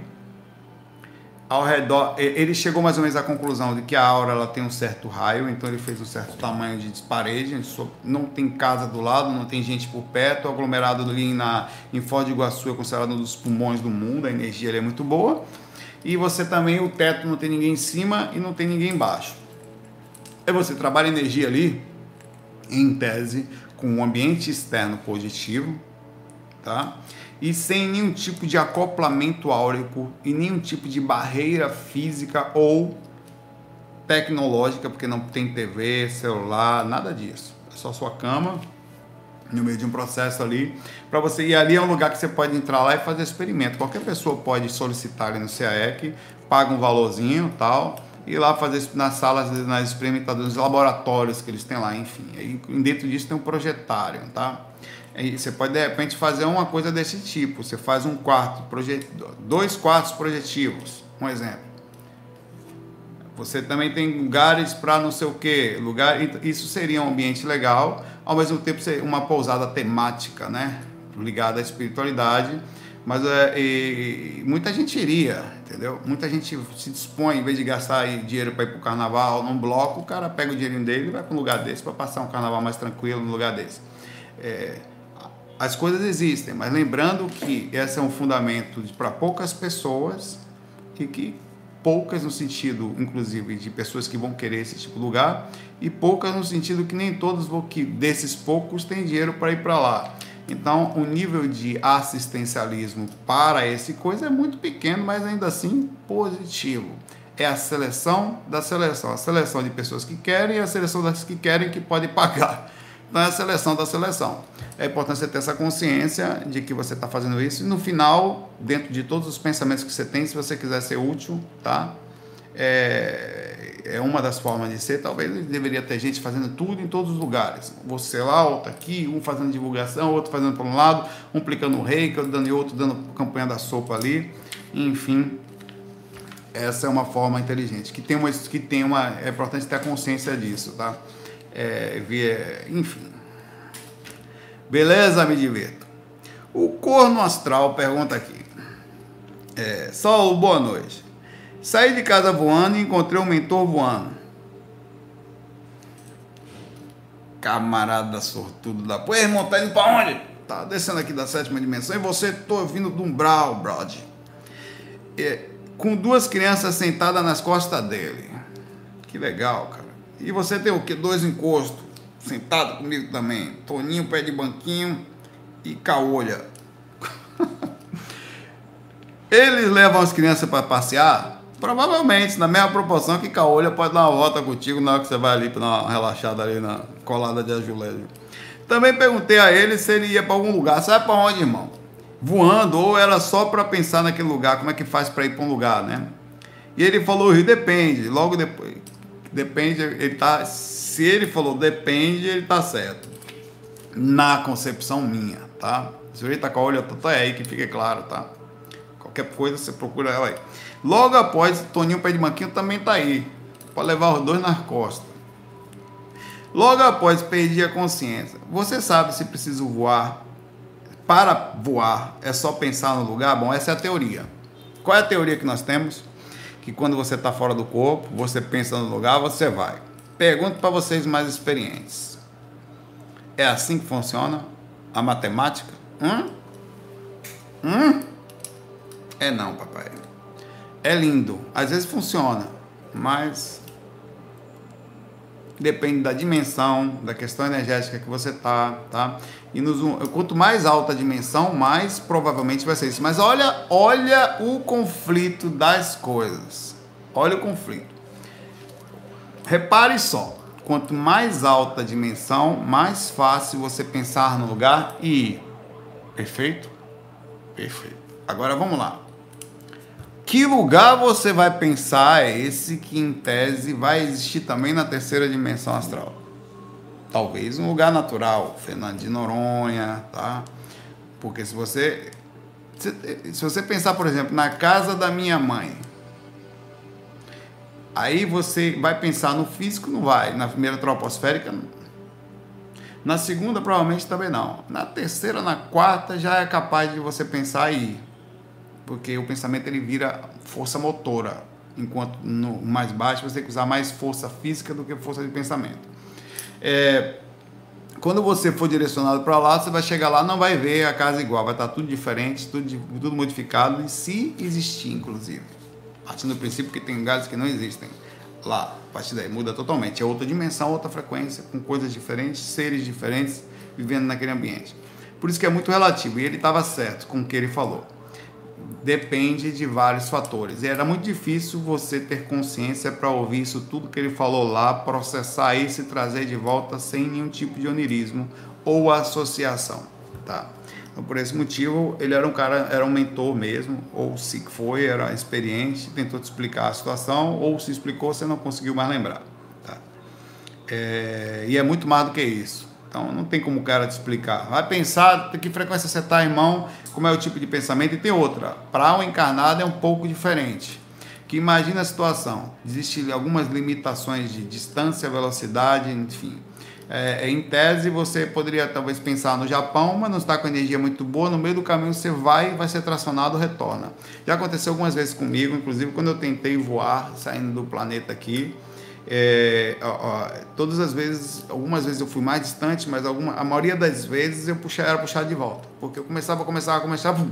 Ao redor, ele chegou mais ou menos à conclusão de que a aura ela tem um certo raio, então ele fez um certo tamanho de parede. Não tem casa do lado, não tem gente por perto. O aglomerado ali na, em Foz do Iguaçu é considerado um dos pulmões do mundo, a energia é muito boa. E você também, o teto não tem ninguém em cima e não tem ninguém embaixo. Aí você trabalha energia ali, em tese, com um ambiente externo positivo, tá? E sem nenhum tipo de acoplamento áurico e nenhum tipo de barreira física ou tecnológica, porque não tem TV, celular, nada disso. É só sua cama no meio de um processo ali para você e ali é um lugar que você pode entrar lá e fazer experimento. Qualquer pessoa pode solicitar ali no CAEC, paga um valorzinho, tal, e lá fazer nas salas, nas experimentadoras, laboratórios que eles têm lá, enfim. Aí dentro disso tem um projetário, tá? Você pode de repente fazer uma coisa desse tipo. Você faz um quarto, dois quartos projetivos, um exemplo. Você também tem lugares para não sei o que, lugar. Isso seria um ambiente legal, ao mesmo tempo uma pousada temática, né? Ligada à espiritualidade. Mas é, e, muita gente iria, entendeu? Muita gente se dispõe, em vez de gastar dinheiro para ir para o carnaval num bloco, o cara pega o dinheirinho dele e vai para um lugar desse para passar um carnaval mais tranquilo num lugar desse. É, as coisas existem, mas lembrando que esse é um fundamento para poucas pessoas e que poucas no sentido, inclusive, de pessoas que vão querer esse tipo de lugar e poucas no sentido que nem todos vão que desses poucos têm dinheiro para ir para lá. Então, o nível de assistencialismo para esse coisa é muito pequeno, mas ainda assim positivo. É a seleção da seleção, a seleção de pessoas que querem e a seleção das que querem que podem pagar. Então é a seleção da seleção. É importante você ter essa consciência de que você está fazendo isso. E no final, dentro de todos os pensamentos que você tem, se você quiser ser útil, tá? É, é uma das formas de ser. Talvez deveria ter gente fazendo tudo em todos os lugares. Você lá, outro aqui, um fazendo divulgação, outro fazendo para um lado, um aplicando o rei, dando outro dando campanha da sopa ali. Enfim, essa é uma forma inteligente. Que tem uma, que tem uma é importante ter a consciência disso, tá? É, enfim. Beleza? Me divirto. O corno astral pergunta aqui. É, Saulo, boa noite. Saí de casa voando e encontrei um mentor voando. Camarada sortudo da. Pô, irmão, tá indo pra onde? Tá descendo aqui da sétima dimensão e você tô vindo do umbral, brother. É, com duas crianças sentadas nas costas dele. Que legal, cara. E você tem o quê? Dois encostos sentado comigo também. Toninho, pé de banquinho e caolha. Eles levam as crianças para passear? Provavelmente, na mesma proporção que caolha pode dar uma volta contigo na hora que você vai ali para dar uma relaxada ali na colada de azulejo. Também perguntei a ele se ele ia para algum lugar. Sabe para onde, irmão? Voando ou era só para pensar naquele lugar, como é que faz para ir para um lugar, né? E ele falou, depende. Logo depois, depende, ele tá se ele falou depende, ele tá certo. Na concepção minha, tá? Se ele tá com a olha é aí que fique claro, tá? Qualquer coisa você procura ela aí. Logo após, Toninho Pé de Manquinho também tá aí. Para levar os dois nas costas. Logo após, perdi a consciência. Você sabe se preciso voar? Para voar, é só pensar no lugar? Bom, essa é a teoria. Qual é a teoria que nós temos? Que quando você está fora do corpo, você pensa no lugar, você vai. Pergunto para vocês mais experientes. É assim que funciona a matemática? Hum? Hum? É não, papai. É lindo. Às vezes funciona, mas depende da dimensão, da questão energética que você tá, tá? E nos, quanto mais alta a dimensão, mais provavelmente vai ser isso. Mas olha, olha o conflito das coisas. Olha o conflito. Repare só, quanto mais alta a dimensão, mais fácil você pensar no lugar e ir. Perfeito? Perfeito. Agora vamos lá. Que lugar você vai pensar é esse que, em tese, vai existir também na terceira dimensão astral? Talvez um lugar natural, Fernando de Noronha, tá? Porque se você se você pensar, por exemplo, na casa da minha mãe, Aí você vai pensar no físico, não vai. Na primeira troposférica. Na segunda, provavelmente também não. Na terceira, na quarta, já é capaz de você pensar aí. Porque o pensamento ele vira força motora. Enquanto no mais baixo você tem que usar mais força física do que força de pensamento. É, quando você for direcionado para lá, você vai chegar lá, não vai ver a casa igual, vai estar tudo diferente, tudo, tudo modificado, e se existir, inclusive partindo do princípio que tem gases que não existem lá. A partir daí muda totalmente. É outra dimensão, outra frequência, com coisas diferentes, seres diferentes vivendo naquele ambiente. Por isso que é muito relativo. E ele estava certo com o que ele falou. Depende de vários fatores. E era muito difícil você ter consciência para ouvir isso tudo que ele falou lá, processar isso e trazer de volta sem nenhum tipo de onirismo ou associação. Tá? Então, por esse motivo, ele era um cara, era um mentor mesmo, ou se foi, era experiente, tentou te explicar a situação, ou se explicou, você não conseguiu mais lembrar. Tá? É, e é muito mais do que isso. Então, não tem como o cara te explicar. Vai pensar que frequência você está, irmão, como é o tipo de pensamento, e tem outra. Para o um encarnado é um pouco diferente. Que imagina a situação, existem algumas limitações de distância, velocidade, enfim é, em tese, você poderia talvez pensar no Japão, mas não está com energia muito boa. No meio do caminho, você vai, vai ser tracionado, retorna. Já aconteceu algumas vezes comigo, inclusive quando eu tentei voar saindo do planeta aqui. É, ó, ó, todas as vezes, algumas vezes eu fui mais distante, mas alguma, a maioria das vezes eu puxei, era puxar de volta, porque eu começava, começava, começava,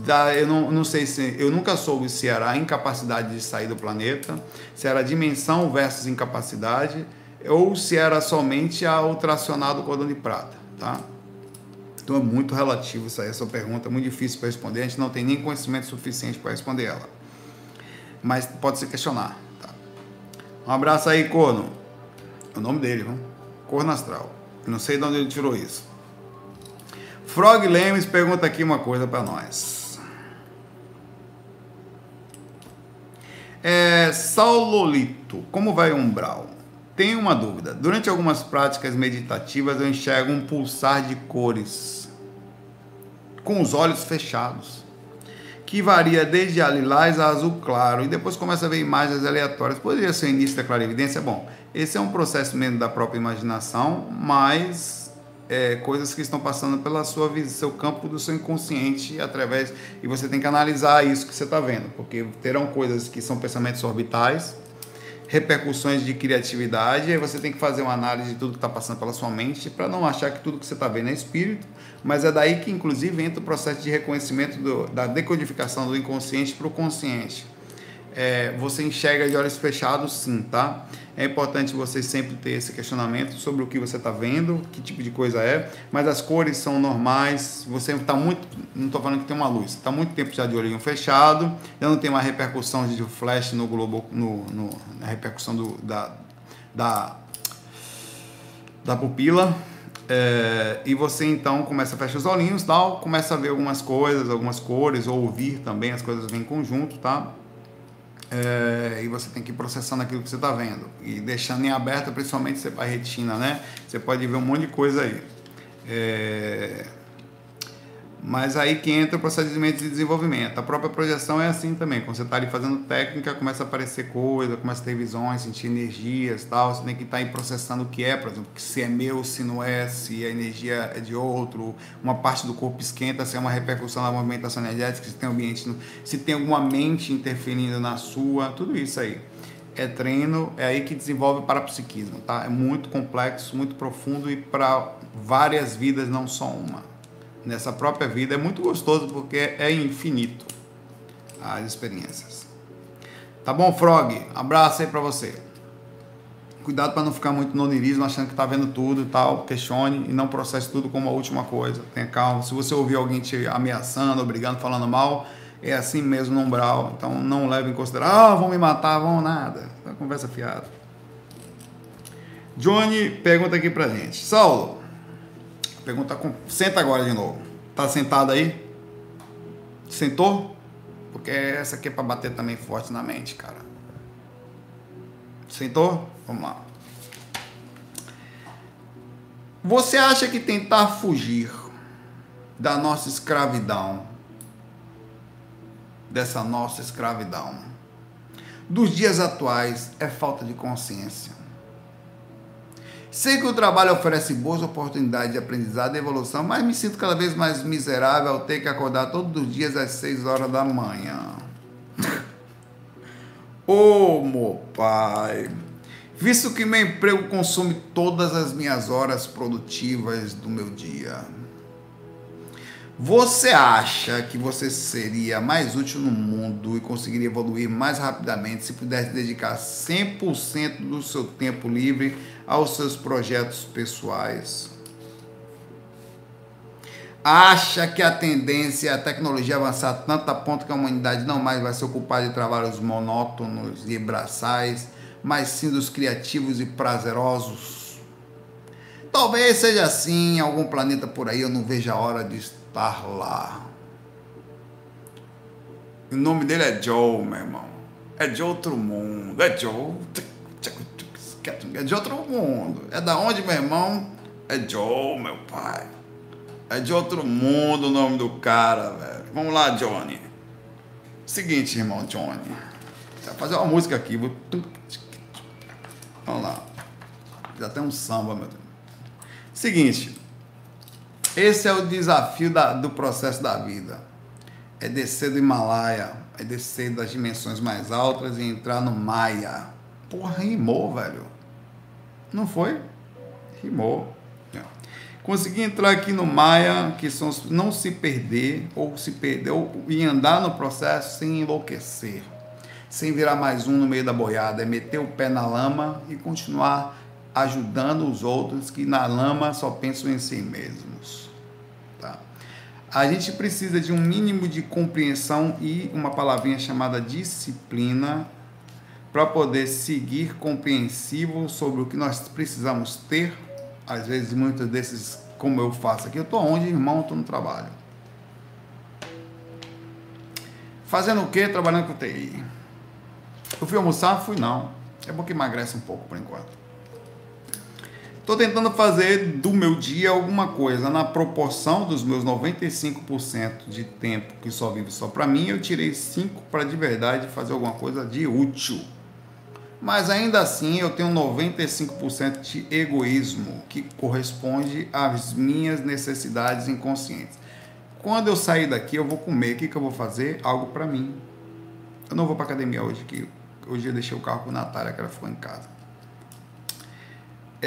da, eu não, não sei se eu nunca soube se era a incapacidade de sair do planeta, se era dimensão versus incapacidade ou se era somente a ultracionado cordão de prata, tá? Então é muito relativo isso aí, essa pergunta é muito difícil para responder, a gente não tem nem conhecimento suficiente para responder ela. Mas pode se questionar? Um abraço aí, Corno. É o nome dele, viu? Corno Astral. Não sei de onde ele tirou isso. Frog Lemes pergunta aqui uma coisa para nós. É, Saulolito, como vai o umbral? Tenho uma dúvida. Durante algumas práticas meditativas eu enxergo um pulsar de cores com os olhos fechados, que varia desde a lilás a azul claro e depois começa a ver imagens aleatórias. Poderia ser o início da clarividência? Bom, esse é um processo mesmo da própria imaginação, mas é, coisas que estão passando pela sua seu campo do seu inconsciente através e você tem que analisar isso que você está vendo, porque terão coisas que são pensamentos orbitais, repercussões de criatividade, aí você tem que fazer uma análise de tudo que está passando pela sua mente para não achar que tudo que você está vendo é espírito, mas é daí que inclusive entra o processo de reconhecimento do, da decodificação do inconsciente para o consciente é, você enxerga de olhos fechados, sim, tá? É importante você sempre ter esse questionamento sobre o que você está vendo, que tipo de coisa é, mas as cores são normais. Você está muito, não estou falando que tem uma luz, está muito tempo já de olhinho fechado, já não tem uma repercussão de flash no globo, no, no na repercussão do, da, da, da pupila. É, e você então começa a fechar os olhinhos, tal, começa a ver algumas coisas, algumas cores, ou ouvir também, as coisas vêm em conjunto, tá? É, e você tem que ir processando aquilo que você está vendo e deixando em aberto, principalmente para retina, né? Você pode ver um monte de coisa aí. É, mas aí que entra o procedimento de desenvolvimento. A própria projeção é assim também. Quando você está ali fazendo técnica, começa a aparecer coisa, começa a ter visões, sentir energias tal. Você tem que estar tá aí processando o que é, por exemplo, se é meu, se não é, se a energia é de outro, uma parte do corpo esquenta, se é uma repercussão da movimentação energética, se tem ambiente, se tem alguma mente interferindo na sua, tudo isso aí. É treino, é aí que desenvolve o parapsiquismo, tá? É muito complexo, muito profundo e para várias vidas, não só uma nessa própria vida é muito gostoso porque é infinito as experiências. Tá bom, Frog? Abraço aí para você. Cuidado para não ficar muito no onirismo, achando que tá vendo tudo e tal. Questione e não processe tudo como a última coisa. Tenha calma. Se você ouvir alguém te ameaçando, obrigando, falando mal, é assim mesmo no umbral. Então não leve em consideração. Ah, vão me matar, vão nada. É conversa fiada. Johnny pergunta aqui pra gente. Saulo, Pergunta com. Senta agora de novo. Tá sentado aí? Sentou? Porque essa aqui é para bater também forte na mente, cara. Sentou? Vamos lá. Você acha que tentar fugir da nossa escravidão, dessa nossa escravidão, dos dias atuais é falta de consciência? Sei que o trabalho oferece boas oportunidades de aprendizado e evolução, mas me sinto cada vez mais miserável ao ter que acordar todos os dias às 6 horas da manhã. Ô, oh, meu pai, visto que meu emprego consome todas as minhas horas produtivas do meu dia. Você acha que você seria mais útil no mundo e conseguiria evoluir mais rapidamente se pudesse dedicar 100% do seu tempo livre aos seus projetos pessoais? Acha que a tendência é a tecnologia avançar tanto a ponto que a humanidade não mais vai se ocupar de trabalhos monótonos e braçais, mas sim dos criativos e prazerosos? Talvez seja assim em algum planeta por aí, eu não vejo a hora de lá. O nome dele é Joe, meu irmão. É de outro mundo. É Joe é de outro mundo. É da onde, meu irmão? É Joe, meu pai. É de outro mundo o nome do cara, velho. Vamos lá, Johnny. Seguinte, irmão Johnny. Vai fazer uma música aqui. Vamos lá. Já tem um samba, meu Deus. Seguinte. Esse é o desafio da, do processo da vida. É descer do Himalaia, é descer das dimensões mais altas e entrar no Maia. Porra, rimou, velho. Não foi? Rimou. Consegui entrar aqui no Maia, que são não se perder, ou se perder, ou, e andar no processo sem enlouquecer, sem virar mais um no meio da boiada, é meter o pé na lama e continuar ajudando os outros que na lama só pensam em si mesmos. Tá? A gente precisa de um mínimo de compreensão e uma palavrinha chamada disciplina para poder seguir compreensivo sobre o que nós precisamos ter às vezes muitos desses, como eu faço aqui, eu tô onde, irmão, tô no trabalho. Fazendo o quê? Trabalhando com TI. Eu fui almoçar? Fui não. É bom que emagrece um pouco por enquanto. Estou tentando fazer do meu dia alguma coisa na proporção dos meus 95% de tempo que só vive só para mim, eu tirei 5 para de verdade fazer alguma coisa de útil. Mas ainda assim eu tenho 95% de egoísmo que corresponde às minhas necessidades inconscientes. Quando eu sair daqui, eu vou comer. O que, que eu vou fazer? Algo para mim. Eu não vou para academia hoje, que hoje eu deixei o carro com a Natália, que ela ficou em casa.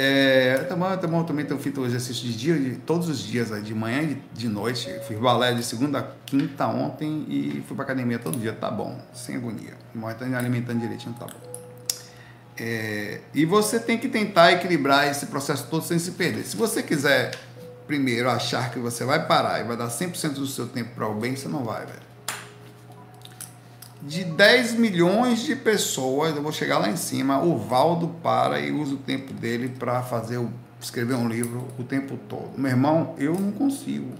É, também, também, também tenho feito exercício de dia, de, todos os dias, de manhã e de noite. Fiz balé de segunda a quinta ontem e fui para academia todo dia. Tá bom, sem agonia. Mas tá alimentando direitinho, tá bom. É, e você tem que tentar equilibrar esse processo todo sem se perder. Se você quiser primeiro achar que você vai parar e vai dar 100% do seu tempo para o bem, você não vai, velho de 10 milhões de pessoas, eu vou chegar lá em cima, o Valdo para e usa o tempo dele para fazer escrever um livro o tempo todo. Meu irmão, eu não consigo.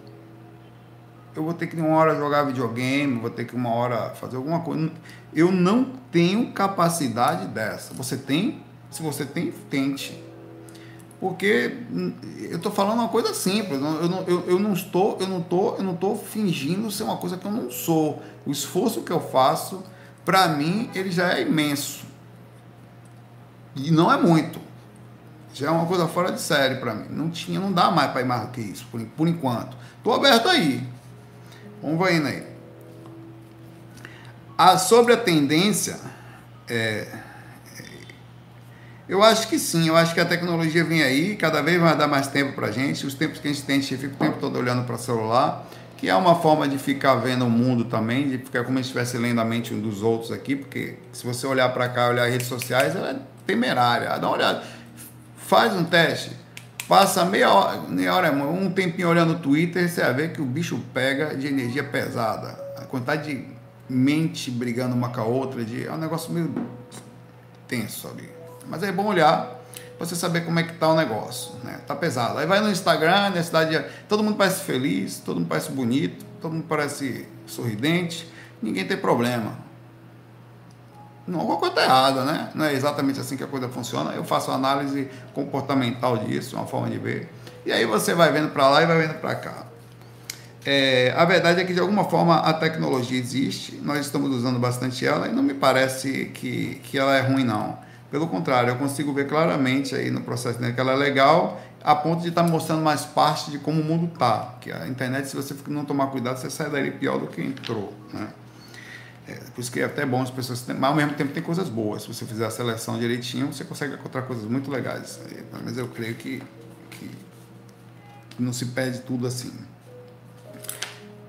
Eu vou ter que uma hora jogar videogame, vou ter que uma hora fazer alguma coisa. Eu não tenho capacidade dessa. Você tem? Se você tem, tente. Porque hum, eu estou falando uma coisa simples. Eu não, eu, eu não estou, eu não tô, eu não estou fingindo ser uma coisa que eu não sou. O esforço que eu faço, para mim, ele já é imenso. E não é muito. Já é uma coisa fora de série para mim. Não tinha, não dá mais para ir mais do que isso, por, por enquanto. Estou aberto aí. Vamos indo aí. A, sobre a tendência, é, eu acho que sim, eu acho que a tecnologia vem aí, cada vez vai dar mais tempo para a gente. Os tempos que a gente tem, a gente fica o tempo todo olhando para o celular, que é uma forma de ficar vendo o mundo também, de ficar como se estivesse lendo a mente um dos outros aqui, porque se você olhar para cá, olhar as redes sociais, ela é temerária. Dá uma olhada, faz um teste, passa meia hora, meia hora, um tempinho olhando o Twitter, você vai ver que o bicho pega de energia pesada. A quantidade de mente brigando uma com a outra, de, é um negócio meio tenso ali. Mas é bom olhar para você saber como é que tá o negócio, né? Tá pesado. Aí vai no Instagram, na cidade, todo mundo parece feliz, todo mundo parece bonito, todo mundo parece sorridente, ninguém tem problema. Não, alguma coisa está errada, né? Não é exatamente assim que a coisa funciona. Eu faço análise comportamental disso, uma forma de ver. E aí você vai vendo para lá e vai vendo para cá. É, a verdade é que de alguma forma a tecnologia existe, nós estamos usando bastante ela e não me parece que, que ela é ruim não. Pelo contrário, eu consigo ver claramente aí no processo dele que ela é legal, a ponto de estar tá mostrando mais parte de como o mundo está. Que a internet, se você não tomar cuidado, você sai dali pior do que entrou. Né? É, por isso que é até bom as pessoas. Mas ao mesmo tempo tem coisas boas. Se você fizer a seleção direitinho, você consegue encontrar coisas muito legais. Mas eu creio que, que não se perde tudo assim.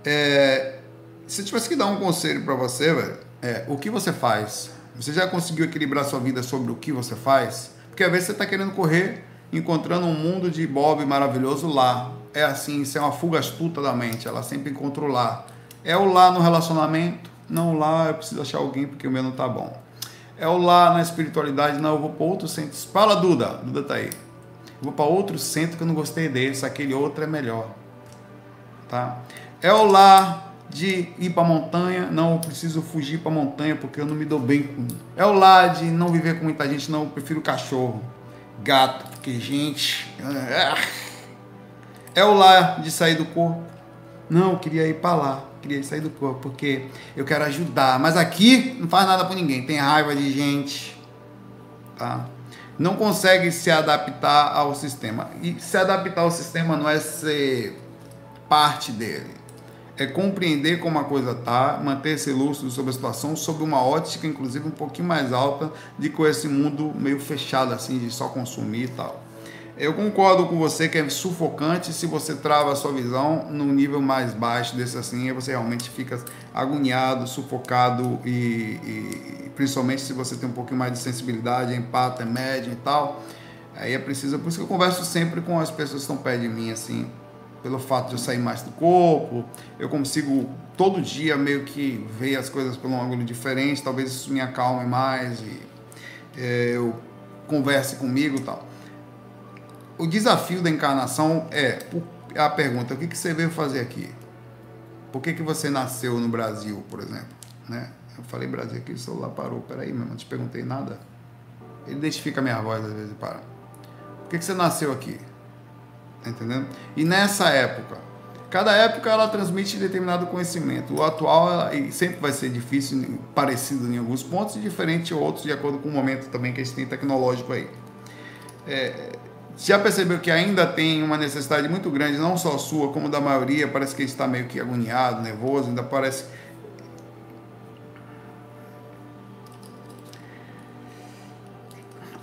É, se tivesse que dar um conselho para você, velho, é, o que você faz você já conseguiu equilibrar sua vida sobre o que você faz? Porque às vezes você está querendo correr, encontrando um mundo de Bob maravilhoso lá. É assim, isso é uma fuga astuta da mente, ela sempre encontra o lá. É o lá no relacionamento? Não, lá eu preciso achar alguém porque o meu não tá bom. É o lá na espiritualidade? Não, eu vou para outro centro. Fala, Duda. Duda tá aí. Eu vou para outro centro que eu não gostei dele, se aquele outro é melhor. Tá? É o lá de ir para a montanha, não, eu preciso fugir para a montanha porque eu não me dou bem com. É o lá de não viver com muita gente, não, eu prefiro cachorro, gato, porque gente. É, o lá de sair do corpo. Não, eu queria ir para lá, queria sair do corpo porque eu quero ajudar, mas aqui não faz nada para ninguém, tem raiva de gente, tá? Não consegue se adaptar ao sistema. E se adaptar ao sistema não é ser parte dele é compreender como a coisa está, manter esse lúcido sobre a situação, sob uma ótica, inclusive, um pouquinho mais alta de com esse mundo meio fechado, assim, de só consumir e tal. Eu concordo com você que é sufocante se você trava a sua visão num nível mais baixo desse assim, você realmente fica agoniado, sufocado e, e principalmente se você tem um pouquinho mais de sensibilidade, empata, médio e tal. Aí é preciso, por isso que eu converso sempre com as pessoas que estão perto de mim, assim, pelo fato de eu sair mais do corpo, eu consigo todo dia meio que ver as coisas por um ângulo diferente, talvez isso me acalme mais e é, eu converse comigo e tal. o desafio da encarnação é a pergunta: o que, que você veio fazer aqui? Por que, que você nasceu no Brasil, por exemplo? Né? Eu falei Brasil aqui, o celular parou. Peraí, meu, não te perguntei nada. Ele identifica a minha voz às vezes e para. Por que, que você nasceu aqui? Tá entendendo? E nessa época, cada época ela transmite determinado conhecimento. O atual sempre vai ser difícil, parecido em alguns pontos, e diferente em outros, de acordo com o momento também que a gente tem tecnológico aí. É, já percebeu que ainda tem uma necessidade muito grande, não só sua, como da maioria, parece que a gente está meio que agoniado, nervoso, ainda parece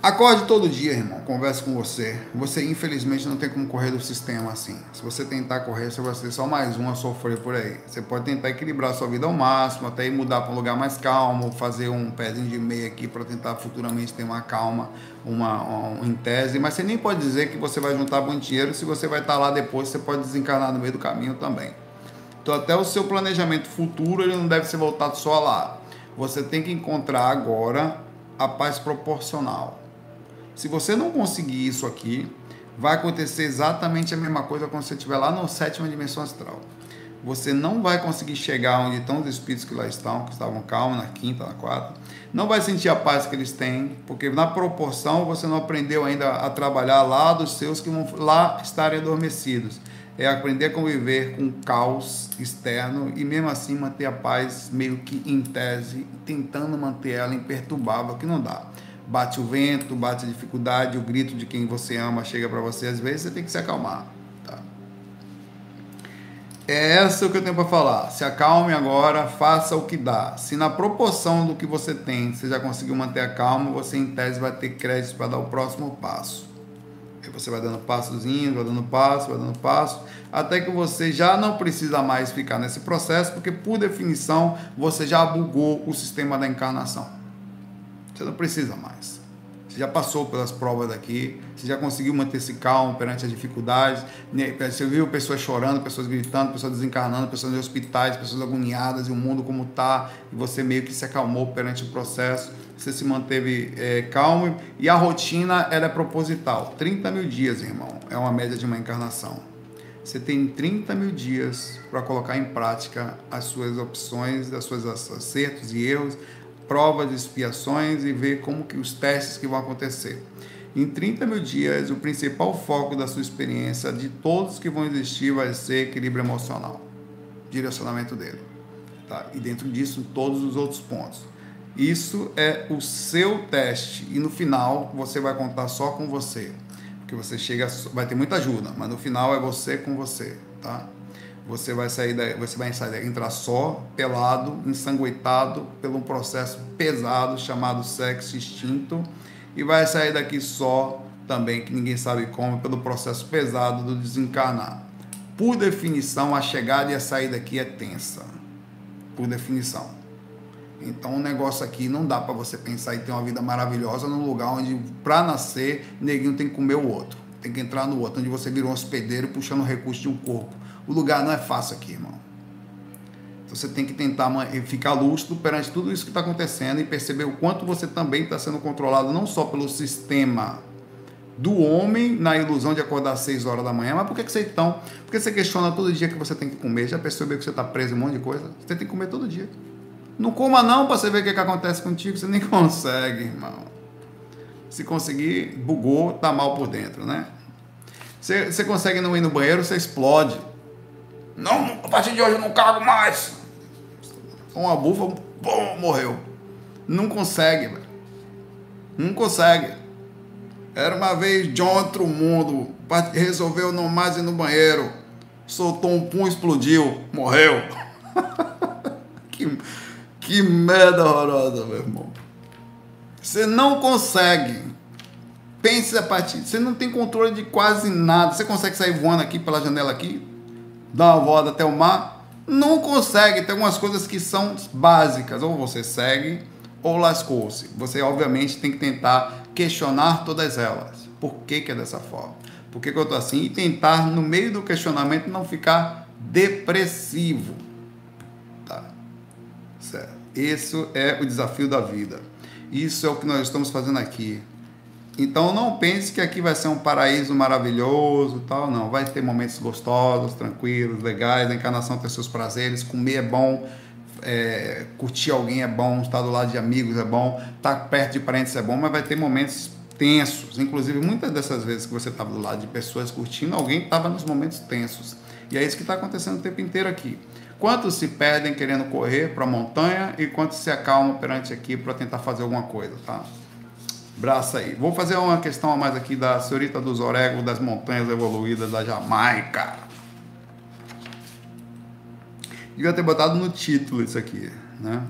Acorde todo dia, irmão. Converse com você. Você, infelizmente, não tem como correr do sistema assim. Se você tentar correr, você vai ser só mais um a sofrer por aí. Você pode tentar equilibrar sua vida ao máximo, até ir mudar para um lugar mais calmo, fazer um pezinho de meia aqui para tentar futuramente ter uma calma, uma, uma, em tese. Mas você nem pode dizer que você vai juntar bom dinheiro se você vai estar lá depois, você pode desencarnar no meio do caminho também. Então, até o seu planejamento futuro, ele não deve ser voltado só lá. Você tem que encontrar agora a paz proporcional se você não conseguir isso aqui, vai acontecer exatamente a mesma coisa quando você estiver lá na sétima dimensão astral. Você não vai conseguir chegar onde estão os espíritos que lá estão, que estavam calmos na quinta, na quarta. Não vai sentir a paz que eles têm, porque na proporção você não aprendeu ainda a trabalhar lá dos seus que vão lá estarem adormecidos. É aprender a conviver com o caos externo e mesmo assim manter a paz meio que em tese, tentando manter ela imperturbável, que não dá bate o vento, bate a dificuldade, o grito de quem você ama chega para você, às vezes você tem que se acalmar. Tá? É essa o que eu tenho para falar. Se acalme agora, faça o que dá. Se na proporção do que você tem, você já conseguiu manter a calma, você em tese vai ter crédito para dar o próximo passo. Aí você vai dando passozinho, vai dando passo, vai dando passo, até que você já não precisa mais ficar nesse processo, porque por definição você já bugou o sistema da encarnação. Você não precisa mais. Você já passou pelas provas daqui, você já conseguiu manter-se calmo perante as dificuldades. Né? Você viu pessoas chorando, pessoas gritando, pessoas desencarnando, pessoas em hospitais, pessoas agoniadas e o mundo como está, e você meio que se acalmou perante o processo. Você se manteve é, calmo e a rotina ela é proposital. 30 mil dias, irmão, é uma média de uma encarnação. Você tem 30 mil dias para colocar em prática as suas opções, as suas acertos e erros, provas, expiações e ver como que os testes que vão acontecer. Em 30 mil dias, o principal foco da sua experiência, de todos que vão existir, vai ser equilíbrio emocional, direcionamento dele. Tá? E dentro disso, todos os outros pontos. Isso é o seu teste e no final você vai contar só com você, porque você chega, vai ter muita ajuda, mas no final é você com você, tá? Você vai sair da, você vai entrar só, pelado, ensanguentado pelo um processo pesado chamado sexo extinto e vai sair daqui só também, que ninguém sabe como, pelo processo pesado do desencarnar. Por definição, a chegada e a saída aqui é tensa. Por definição. Então, o negócio aqui não dá para você pensar em ter uma vida maravilhosa num lugar onde, para nascer, neguinho tem que comer o outro. Tem que entrar no outro, onde você vira um hospedeiro puxando recurso de um corpo o lugar não é fácil aqui, irmão. Então você tem que tentar ficar lúcido perante tudo isso que está acontecendo e perceber o quanto você também está sendo controlado, não só pelo sistema do homem na ilusão de acordar às 6 horas da manhã, mas por que, que você então? Porque você questiona todo dia que você tem que comer, já percebeu que você está preso em um monte de coisa? Você tem que comer todo dia. Não coma não para você ver o que, que acontece contigo, você nem consegue, irmão. Se conseguir, bugou, tá mal por dentro, né? Você, você consegue não ir no banheiro, você explode. Não, a partir de hoje eu não cago mais. Uma bufa, bom, morreu. Não consegue, velho. Não consegue. Era uma vez John outro mundo, resolveu não mais ir no banheiro. Soltou um pum, explodiu, morreu. que, que merda horrorosa, meu irmão. Você não consegue. Pense a partir. Você não tem controle de quase nada. Você consegue sair voando aqui pela janela aqui? Dar uma volta até o mar, não consegue. Tem algumas coisas que são básicas. Ou você segue ou lascou-se. Você, obviamente, tem que tentar questionar todas elas. Por que, que é dessa forma? Por que, que eu estou assim? E tentar, no meio do questionamento, não ficar depressivo. Tá? Certo. Isso é o desafio da vida. Isso é o que nós estamos fazendo aqui. Então não pense que aqui vai ser um paraíso maravilhoso, tal, não. Vai ter momentos gostosos, tranquilos, legais. A encarnação tem seus prazeres, comer é bom, é, curtir alguém é bom, estar do lado de amigos é bom, estar perto de parentes é bom, mas vai ter momentos tensos. Inclusive, muitas dessas vezes que você estava do lado de pessoas curtindo, alguém estava nos momentos tensos. E é isso que está acontecendo o tempo inteiro aqui. Quantos se perdem querendo correr para a montanha e quantos se acalmam perante aqui para tentar fazer alguma coisa, tá? Braço aí. Vou fazer uma questão a mais aqui da senhorita dos Orégãos das Montanhas Evoluídas da Jamaica. Devia ter botado no título isso aqui, né?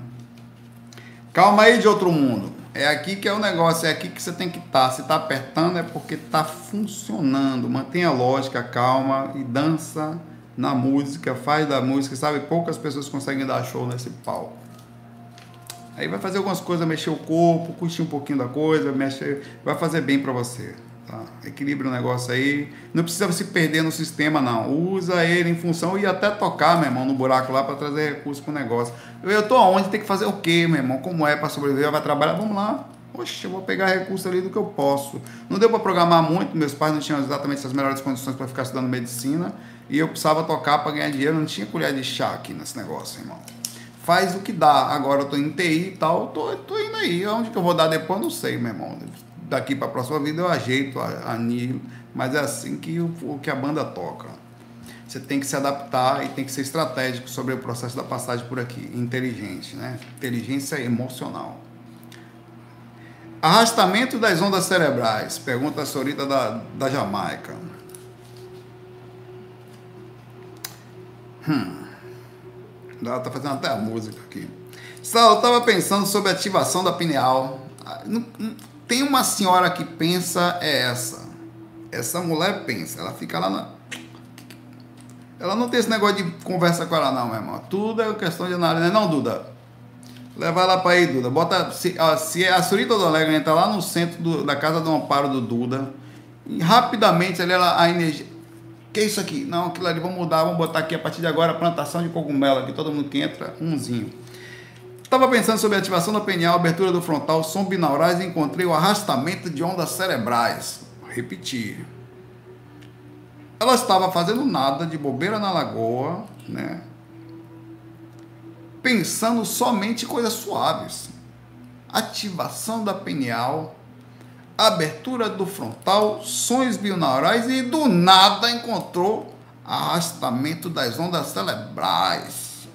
Calma aí de outro mundo. É aqui que é o negócio, é aqui que você tem que estar. Tá. Se está apertando é porque está funcionando. Mantenha a lógica, calma e dança na música, faz da música, sabe? Poucas pessoas conseguem dar show nesse palco. Aí vai fazer algumas coisas, mexer o corpo, curtir um pouquinho da coisa, mexer, vai fazer bem para você. Tá? Equilibra o negócio aí. Não precisa se perder no sistema, não. Usa ele em função e até tocar, meu irmão, no buraco lá para trazer recurso pro negócio. Eu tô aonde? Tem que fazer o quê, meu irmão? Como é para sobreviver? Vai trabalhar? Vamos lá. Poxa, eu vou pegar recurso ali do que eu posso. Não deu para programar muito, meus pais não tinham exatamente as melhores condições para ficar estudando medicina e eu precisava tocar para ganhar dinheiro, não tinha colher de chá aqui nesse negócio, irmão faz o que dá. Agora eu tô em TI e tal, tô, tô indo aí. Onde que eu vou dar depois, não sei, meu irmão. Daqui para a próxima vida eu ajeito, anilo, mas é assim que o que a banda toca. Você tem que se adaptar e tem que ser estratégico sobre o processo da passagem por aqui. Inteligente, né? Inteligência emocional. Arrastamento das ondas cerebrais. Pergunta a senhorita da, da Jamaica. Hum. Ela tá fazendo até a música aqui. Sal, eu tava pensando sobre a ativação da pineal. Ah, tem uma senhora que pensa é essa. Essa mulher pensa, ela fica lá na. Ela não tem esse negócio de conversa com ela, não, meu irmão. Tudo é questão de análise, né? Não, Duda? Leva ela para aí, Duda. Bota. Se, ó, se a Surita do Alegre entra lá no centro do, da casa do amparo do Duda, rapidamente ali ela, a energia que é isso aqui? Não, aquilo ali, vamos mudar, vamos botar aqui a partir de agora plantação de cogumelo aqui, todo mundo que entra, umzinho. Estava pensando sobre a ativação da pineal, abertura do frontal, som binaurais e encontrei o arrastamento de ondas cerebrais. Vou repetir. Ela estava fazendo nada de bobeira na lagoa, né? Pensando somente coisas suaves. Ativação da pineal, abertura do frontal, sons binaurais e do nada encontrou arrastamento das ondas cerebrais,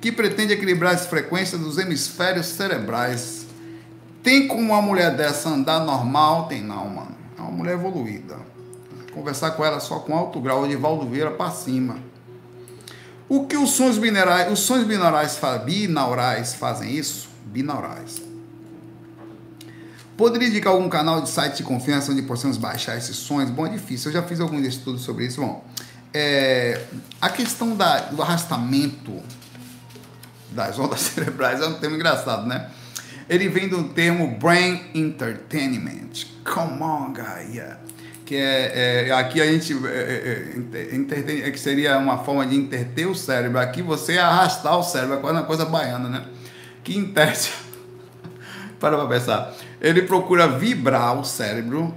que pretende equilibrar as frequências dos hemisférios cerebrais. Tem como uma mulher dessa andar normal? Tem não, mano. É uma mulher evoluída. Conversar com ela só com alto grau de Valdo Vieira para cima. O que os sons binaurais, os sons binaurais, binaurais fazem isso? Binaurais Poderia indicar algum canal de site de confiança onde possamos baixar esses sons? Bom, é difícil. Eu já fiz alguns estudos sobre isso. Bom, é, a questão da, do arrastamento das ondas cerebrais é um termo engraçado, né? Ele vem do termo Brain Entertainment. Come on. Yeah. Que é, é, aqui a gente é, é, é que seria uma forma de interter o cérebro. Aqui você arrastar o cérebro, é uma coisa baiana, né? Que interte. Para pra pensar ele procura vibrar o cérebro,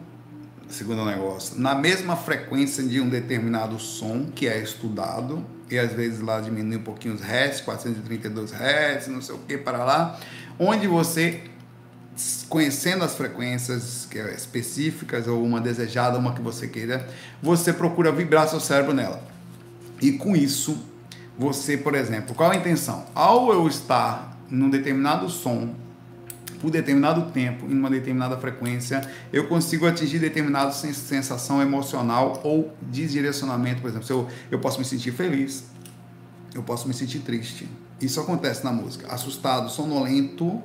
segundo o negócio, na mesma frequência de um determinado som que é estudado, e às vezes lá diminui um pouquinho os hertz, 432 hertz, não sei o que, para lá, onde você, conhecendo as frequências que é específicas, ou uma desejada, uma que você queira, você procura vibrar seu cérebro nela. E com isso, você, por exemplo, qual a intenção? Ao eu estar num determinado som por determinado tempo, em uma determinada frequência, eu consigo atingir determinada sensação emocional ou desdirecionamento. Por exemplo, eu, eu posso me sentir feliz, eu posso me sentir triste. Isso acontece na música. Assustado, sonolento.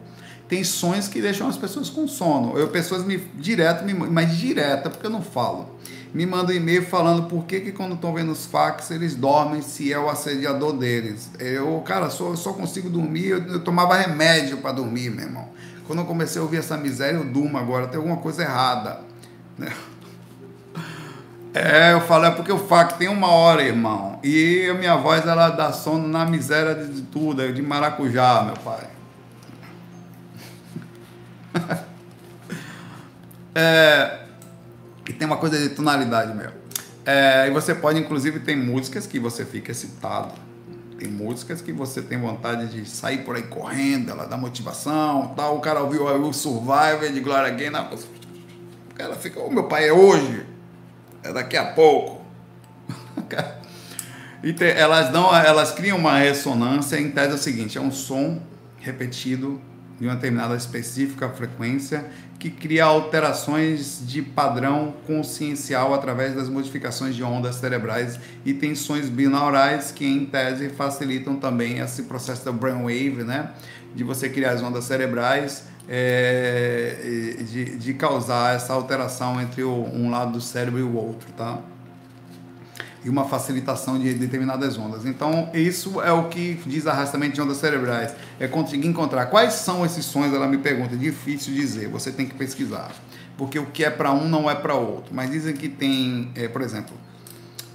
Tem sons que deixam as pessoas com sono. Eu, pessoas me direto, me, mas direta, porque eu não falo. Me mandam e-mail falando por que, que quando estão vendo os fax eles dormem se é o assediador deles. Eu, cara, só, só consigo dormir. Eu, eu tomava remédio para dormir, meu irmão. Quando eu comecei a ouvir essa miséria, eu durmo agora, tem alguma coisa errada. Né? É, eu falo, é porque o fac tem uma hora, irmão. E a minha voz, ela dá sono na miséria de tudo, de maracujá, meu pai. É, e tem uma coisa de tonalidade mesmo. É, e você pode, inclusive, tem músicas que você fica excitado. Tem músicas que você tem vontade de sair por aí correndo, ela dá motivação, tal. O cara ouviu o Survivor de Gloria Gaynor. O cara fica, o oh, meu pai é hoje, é daqui a pouco. e tem, elas dão, elas criam uma ressonância em tese é o seguinte, é um som repetido de uma determinada específica frequência que cria alterações de padrão consciencial através das modificações de ondas cerebrais e tensões binaurais que em tese facilitam também esse processo da brainwave, né, de você criar as ondas cerebrais é, de, de causar essa alteração entre o, um lado do cérebro e o outro, tá? E uma facilitação de determinadas ondas. Então, isso é o que diz arrastamento de ondas cerebrais. É conseguir encontrar quais são esses sons, ela me pergunta, difícil dizer, você tem que pesquisar. Porque o que é para um não é para outro. Mas dizem que tem, é, por exemplo,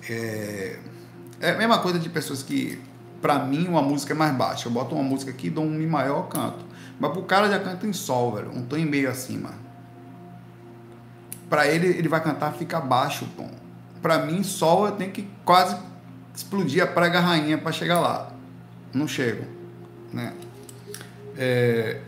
é, é, a mesma coisa de pessoas que, para mim, uma música é mais baixa. Eu boto uma música aqui, dou um Mi maior, canto. Mas pro cara já canta em Sol, velho, um tom e meio acima. Para ele, ele vai cantar, fica baixo o tom para mim, sol eu tenho que quase explodir a prega rainha para chegar lá. Não chego, né? É,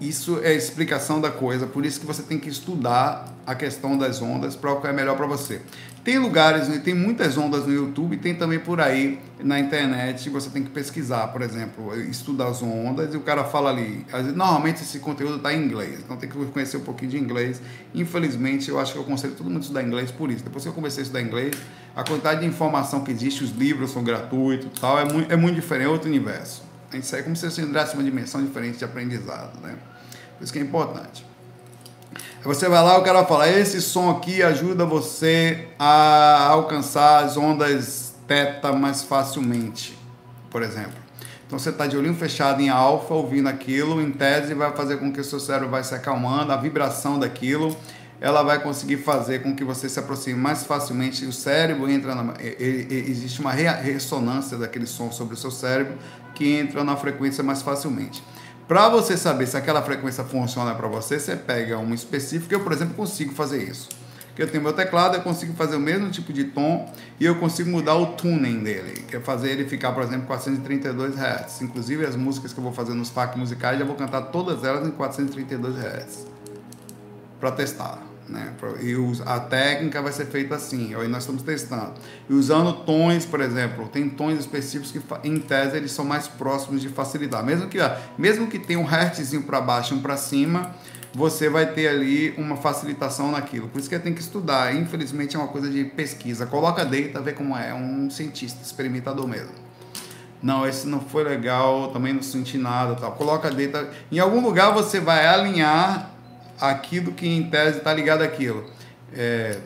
isso é a explicação da coisa, por isso que você tem que estudar a questão das ondas para o que é melhor para você. Tem lugares, né, tem muitas ondas no YouTube, tem também por aí na internet, você tem que pesquisar, por exemplo, estudar as ondas e o cara fala ali. Normalmente esse conteúdo está em inglês, então tem que conhecer um pouquinho de inglês. Infelizmente, eu acho que eu aconselho todo mundo a estudar inglês por isso. Depois que eu comecei a estudar inglês, a quantidade de informação que existe, os livros são gratuitos tal, é muito, é muito diferente, é outro universo. Isso aí é como se você entrasse uma dimensão diferente de aprendizado, né? Por isso que é importante. Você vai lá, o cara fala: esse som aqui ajuda você a alcançar as ondas teta mais facilmente, por exemplo. Então você está de olhinho fechado em alfa, ouvindo aquilo, em tese vai fazer com que o seu cérebro vai se acalmando, a vibração daquilo, ela vai conseguir fazer com que você se aproxime mais facilmente. O cérebro entra na, existe uma ressonância daquele som sobre o seu cérebro que entra na frequência mais facilmente. Para você saber se aquela frequência funciona para você, você pega uma específica. Eu, por exemplo, consigo fazer isso. Eu tenho meu teclado, eu consigo fazer o mesmo tipo de tom e eu consigo mudar o tuning dele, que é fazer ele ficar, por exemplo, 432 Hz. Inclusive as músicas que eu vou fazer nos FAQ musicais, já vou cantar todas elas em 432 Hz para testar. Né? E a técnica vai ser feita assim, aí nós estamos testando. E usando tons, por exemplo, tem tons específicos que em tese eles são mais próximos de facilitar. Mesmo que, mesmo que tenha um hertzzinho para baixo e um para cima, você vai ter ali uma facilitação naquilo. Por isso que tem que estudar. Infelizmente é uma coisa de pesquisa. Coloca data, vê como é, um cientista, experimentador mesmo. Não, esse não foi legal, também não senti nada, tal. Coloca data. Em algum lugar você vai alinhar aquilo que em tese está ligado àquilo. É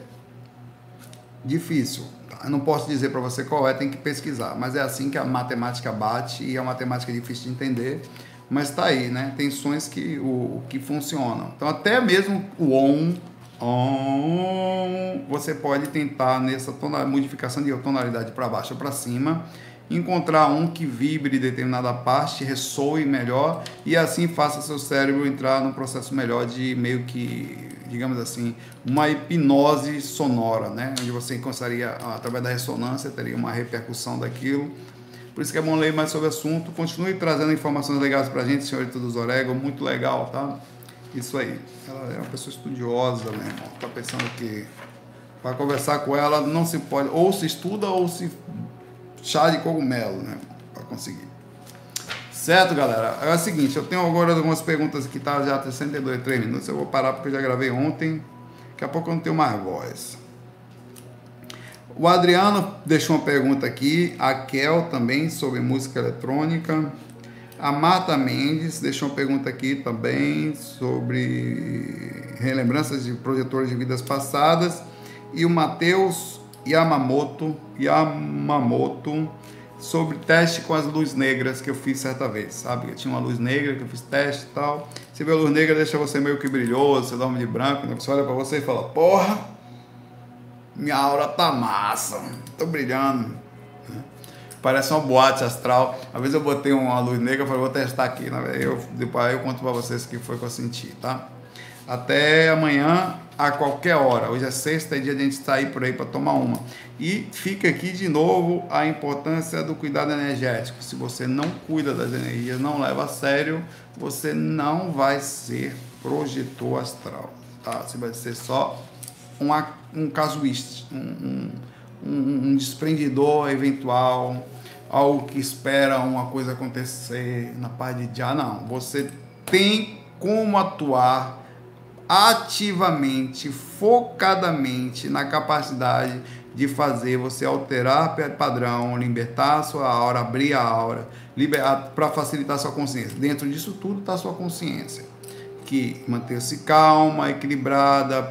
difícil. Eu não posso dizer para você qual é, tem que pesquisar. Mas é assim que a matemática bate e a matemática é difícil de entender. Mas está aí, né? Tem sons que, o, que funcionam. Então, até mesmo o on, on, você pode tentar nessa tonalidade, modificação de tonalidade para baixo ou para cima encontrar um que vibre determinada parte, ressoe melhor e assim faça seu cérebro entrar num processo melhor de meio que, digamos assim, uma hipnose sonora, né? Onde você encontraria, através da ressonância, teria uma repercussão daquilo. Por isso que é bom ler mais sobre o assunto. Continue trazendo informações legais pra gente, senhorita dos Orego, muito legal, tá? Isso aí. Ela é uma pessoa estudiosa, né? Tá pensando que para conversar com ela não se pode, ou se estuda ou se chá de cogumelo, né? Para conseguir. Certo, galera? É o seguinte, eu tenho agora algumas perguntas que tá já 62, 3 minutos. Eu vou parar porque eu já gravei ontem. Daqui a pouco eu não tenho mais voz. O Adriano deixou uma pergunta aqui. A Kel também sobre música eletrônica. A Marta Mendes deixou uma pergunta aqui também sobre relembranças de projetores de vidas passadas. E o Matheus Yamamoto, Yamamoto sobre teste com as luzes negras que eu fiz certa vez, sabe? Eu tinha uma luz negra que eu fiz teste e tal. Você vê a luz negra, deixa você meio que brilhoso, você dorme de branco, né? Você olha para você e fala, porra, minha aura tá massa, tô brilhando. Parece uma boate astral. Às vezes eu botei uma luz negra e falei, vou testar aqui. Né? Eu, depois eu conto para vocês o que foi que eu senti, tá? Até amanhã, a qualquer hora. Hoje é sexta, é dia de a gente sair por aí para tomar uma. E fica aqui de novo a importância do cuidado energético. Se você não cuida das energias, não leva a sério, você não vai ser projetor astral. Tá? Você vai ser só um, um casuísta, um, um, um desprendidor eventual, algo que espera uma coisa acontecer na parte de já. Não, você tem como atuar ativamente, focadamente na capacidade de fazer você alterar padrão, libertar a sua aura, abrir a aura, para facilitar a sua consciência. Dentro disso tudo está a sua consciência, que manter-se calma, equilibrada,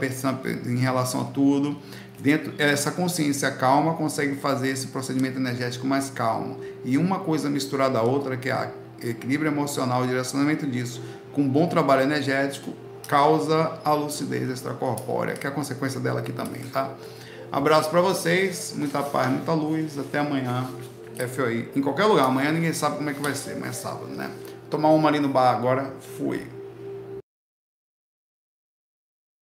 em relação a tudo. Dentro essa consciência calma consegue fazer esse procedimento energético mais calmo. E uma coisa misturada à outra, que é o equilíbrio emocional, o direcionamento disso, com um bom trabalho energético, causa a lucidez extracorpórea, que é a consequência dela aqui também, tá? Abraço para vocês, muita paz, muita luz, até amanhã. FOI, em qualquer lugar, amanhã ninguém sabe como é que vai ser, mas é sábado, né? Tomar uma ali no bar agora, fui.